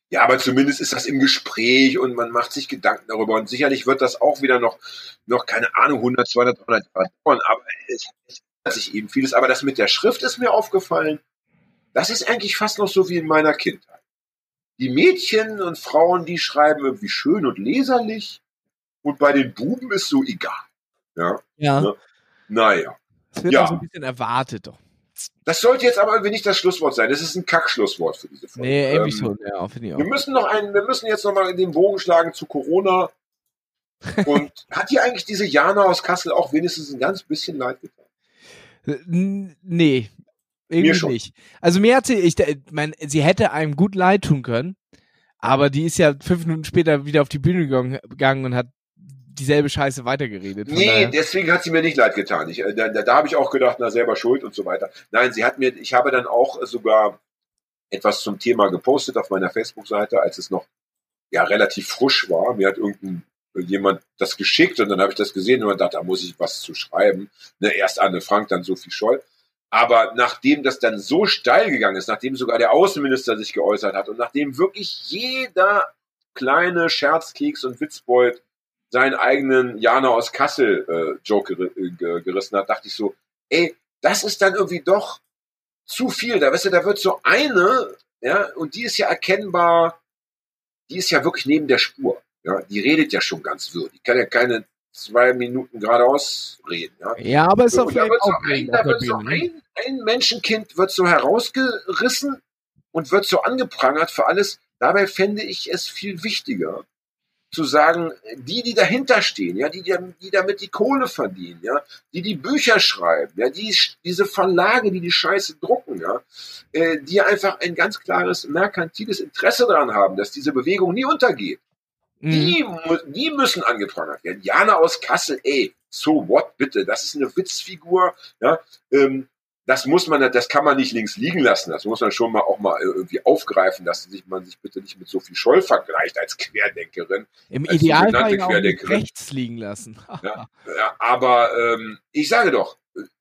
Ja, aber zumindest ist das im Gespräch und man macht sich Gedanken darüber. Und sicherlich wird das auch wieder noch, noch keine Ahnung, 100, 200, 300 Jahre dauern. Aber es, es ändert sich eben vieles. Aber das mit der Schrift ist mir aufgefallen. Das ist eigentlich fast noch so wie in meiner Kindheit. Die Mädchen und Frauen, die schreiben irgendwie schön und leserlich. Und bei den Buben ist so egal. Ja, Ja. Ja. naja. Es wird Ja. auch so ein bisschen erwartet doch. Das sollte jetzt aber irgendwie nicht das Schlusswort sein. Das ist ein Kackschlusswort für diese Folge. Nee, irgendwie Ähm, schon, ja, finde ich auch. Wir müssen noch einen, wir müssen jetzt noch mal den Bogen schlagen zu Corona. Und hat dir eigentlich diese Jana aus Kassel auch wenigstens ein ganz bisschen leid getan? Nee, irgendwie Mir schon. nicht. Also mir hatte ich, äh, mein, sie hätte einem gut leid tun können, aber die ist ja fünf Minuten später wieder auf die Bühne gegangen- und hat dieselbe Scheiße weitergeredet. Nee, daher- deswegen hat sie mir nicht leid getan. Ich, äh, da da, da habe ich auch gedacht, na selber schuld und so weiter. Nein, sie hat mir, ich habe dann auch sogar etwas zum Thema gepostet auf meiner Facebook-Seite, als es noch ja relativ frisch war. Mir hat irgendein jemand das geschickt und dann habe ich das gesehen und dachte, da muss ich was zu schreiben. Ne, erst Anne Frank, dann Sophie Scholl. Aber nachdem das dann so steil gegangen ist, nachdem sogar der Außenminister sich geäußert hat und nachdem wirklich jeder kleine Scherzkeks und Witzbold seinen eigenen Jana aus Kassel äh, Joke ger äh, ge- gerissen hat, dachte ich so, ey, das ist dann irgendwie doch zu viel. Da weißt du, da wird so eine, ja, und die ist ja erkennbar, die ist ja wirklich neben der Spur. Ja, die redet ja schon ganz wirr. Die kann ja keine zwei Minuten geradeaus reden. Ja. ja, aber ist auch da so, ein, da wird so ne? ein, ein Menschenkind wird so herausgerissen und wird so angeprangert für alles. Dabei fände ich es viel wichtiger, zu sagen, die, die dahinter stehen, ja, die, die, die damit die Kohle verdienen, ja, die die Bücher schreiben, ja, die, diese Verlage, die die Scheiße drucken, ja, äh, die einfach ein ganz klares merkantiles Interesse daran haben, dass diese Bewegung nie untergeht. Mhm. Die, mu- die müssen angeprangert werden. Jana aus Kassel, ey, so what, bitte? Das ist eine Witzfigur, ja. Ähm, das muss man, das kann man nicht links liegen lassen. Das muss man schon mal auch mal irgendwie aufgreifen, dass sich man sich bitte nicht mit Sophie Scholl vergleicht als Querdenkerin. Im als Idealfall auch rechts liegen lassen. Ja, ja, aber ähm, ich sage doch,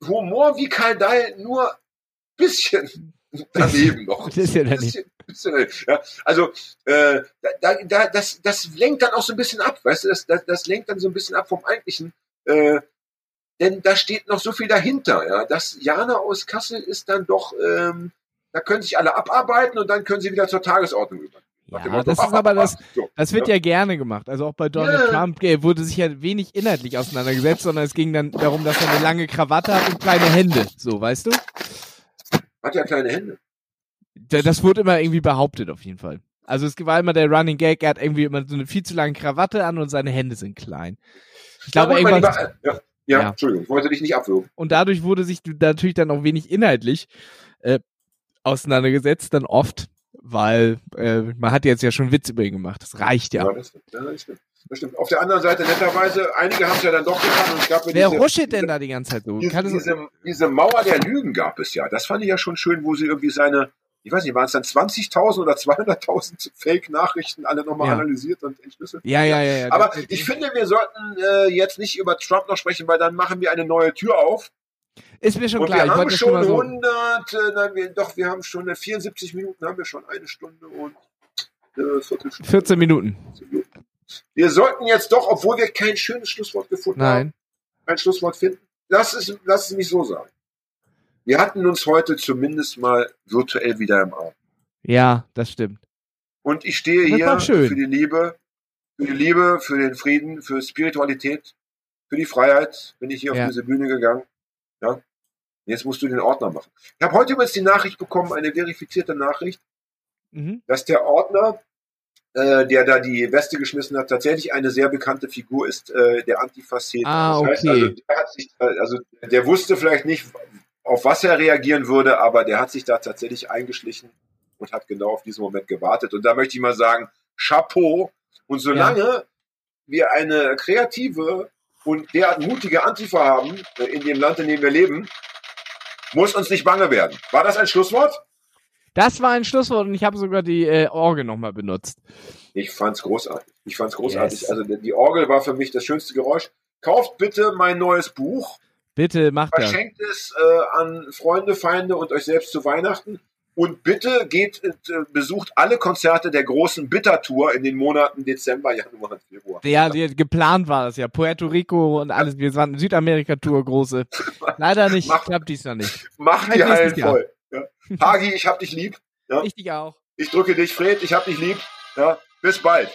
Humor wie Karl Dahl nur bisschen daneben noch. Ja daneben. Bisschen, bisschen, ja. Also äh, da, da, das, das lenkt dann auch so ein bisschen ab, weißt du, das, das, das lenkt dann so ein bisschen ab vom eigentlichen. Äh, denn da steht noch so viel dahinter. Ja, das Jana aus Kassel ist dann doch, ähm, da können sich alle abarbeiten und dann können sie wieder zur Tagesordnung über. Ja, Motto, das ist aber das, das wird ja gerne gemacht. Also auch bei Donald Ja. Trump äh, wurde sich ja wenig inhaltlich auseinandergesetzt, sondern es ging dann darum, dass er eine lange Krawatte hat und kleine Hände. So, weißt du? Hat ja kleine Hände. Da- Das wurde immer irgendwie behauptet, auf jeden Fall. Also es war immer der Running Gag, er hat irgendwie immer so eine viel zu lange Krawatte an und seine Hände sind klein. Ich glaube, Ja, irgendwann, Lieber, ja, ja, Ja. Entschuldigung, ich wollte dich nicht abwürgen. und dadurch wurde sich natürlich dann auch wenig inhaltlich äh, auseinandergesetzt, dann oft, weil äh, man hat jetzt ja schon Witz über ihn gemacht. Das reicht ja. Ja, das, das, stimmt. das stimmt. Auf der anderen Seite, netterweise, einige haben es ja dann doch getan und es gab Wer diese, ruschelt denn da die ganze Zeit so? diese, diese, diese Mauer der Lügen gab es ja. Das fand ich ja schon schön, wo sie irgendwie seine, ich weiß nicht, waren es dann 20.000 oder 200.000 Fake-Nachrichten alle nochmal Ja. analysiert und entschlüsselt? ja, ja, ja, ja. Aber ich finde, wir sollten äh, jetzt nicht über Trump noch sprechen, weil dann machen wir eine neue Tür auf. ist mir schon Und klar. wir haben schon schon mal so. 100, äh, nein, wir, doch, wir haben schon äh, 74 Minuten, haben wir schon eine Stunde und äh, Viertelstunde. 14 Minuten. Wir sollten jetzt doch, obwohl wir kein schönes Schlusswort gefunden haben, Nein. ein Schlusswort finden. Lass es, lass es mich so sagen. Wir hatten uns heute zumindest mal virtuell wieder im Arm. Ja, das stimmt. Und ich stehe hier für die Liebe, für die Liebe, für den Frieden, für Spiritualität, für die Freiheit bin ich hier Ja. auf diese Bühne gegangen. Ja. Jetzt musst du den Ordner machen. Ich habe heute übrigens die Nachricht bekommen, eine verifizierte Nachricht, Mhm. dass der Ordner, äh, der da die Weste geschmissen hat, tatsächlich eine sehr bekannte Figur ist, äh, der Antifa-Szene. Ah, Das heißt, okay. also, der hat sich, äh, also der wusste vielleicht nicht, auf was er reagieren würde, aber der hat sich da tatsächlich eingeschlichen und hat genau auf diesen Moment gewartet. Und da möchte ich mal sagen, Chapeau. Und solange wir eine kreative und derart mutige Antifa haben, äh, in dem Land, in dem wir leben, muss uns nicht bange werden. War das ein Schlusswort? Das war ein Schlusswort und ich habe sogar die äh, Orgel nochmal benutzt. Ich fand's großartig. Ich fand's großartig. Yes. Also die Orgel war für mich das schönste Geräusch. Kauft bitte mein neues Buch. Bitte macht das. Verschenkt es äh, an Freunde, Feinde und euch selbst zu Weihnachten. Und bitte geht, äh, besucht alle Konzerte der großen Bittertour in den Monaten Dezember, Januar und Februar. Ja, die, geplant war das ja. Puerto Rico und alles. Wir waren Südamerika-Tour große. Leider nicht. Mach- Klappt dies noch nicht. Mach die Hallen voll. Ja. Hagi, ich hab dich lieb. Ja. Ich dich auch. Ich drücke dich, Fred, ich hab dich lieb. Ja. Bis bald.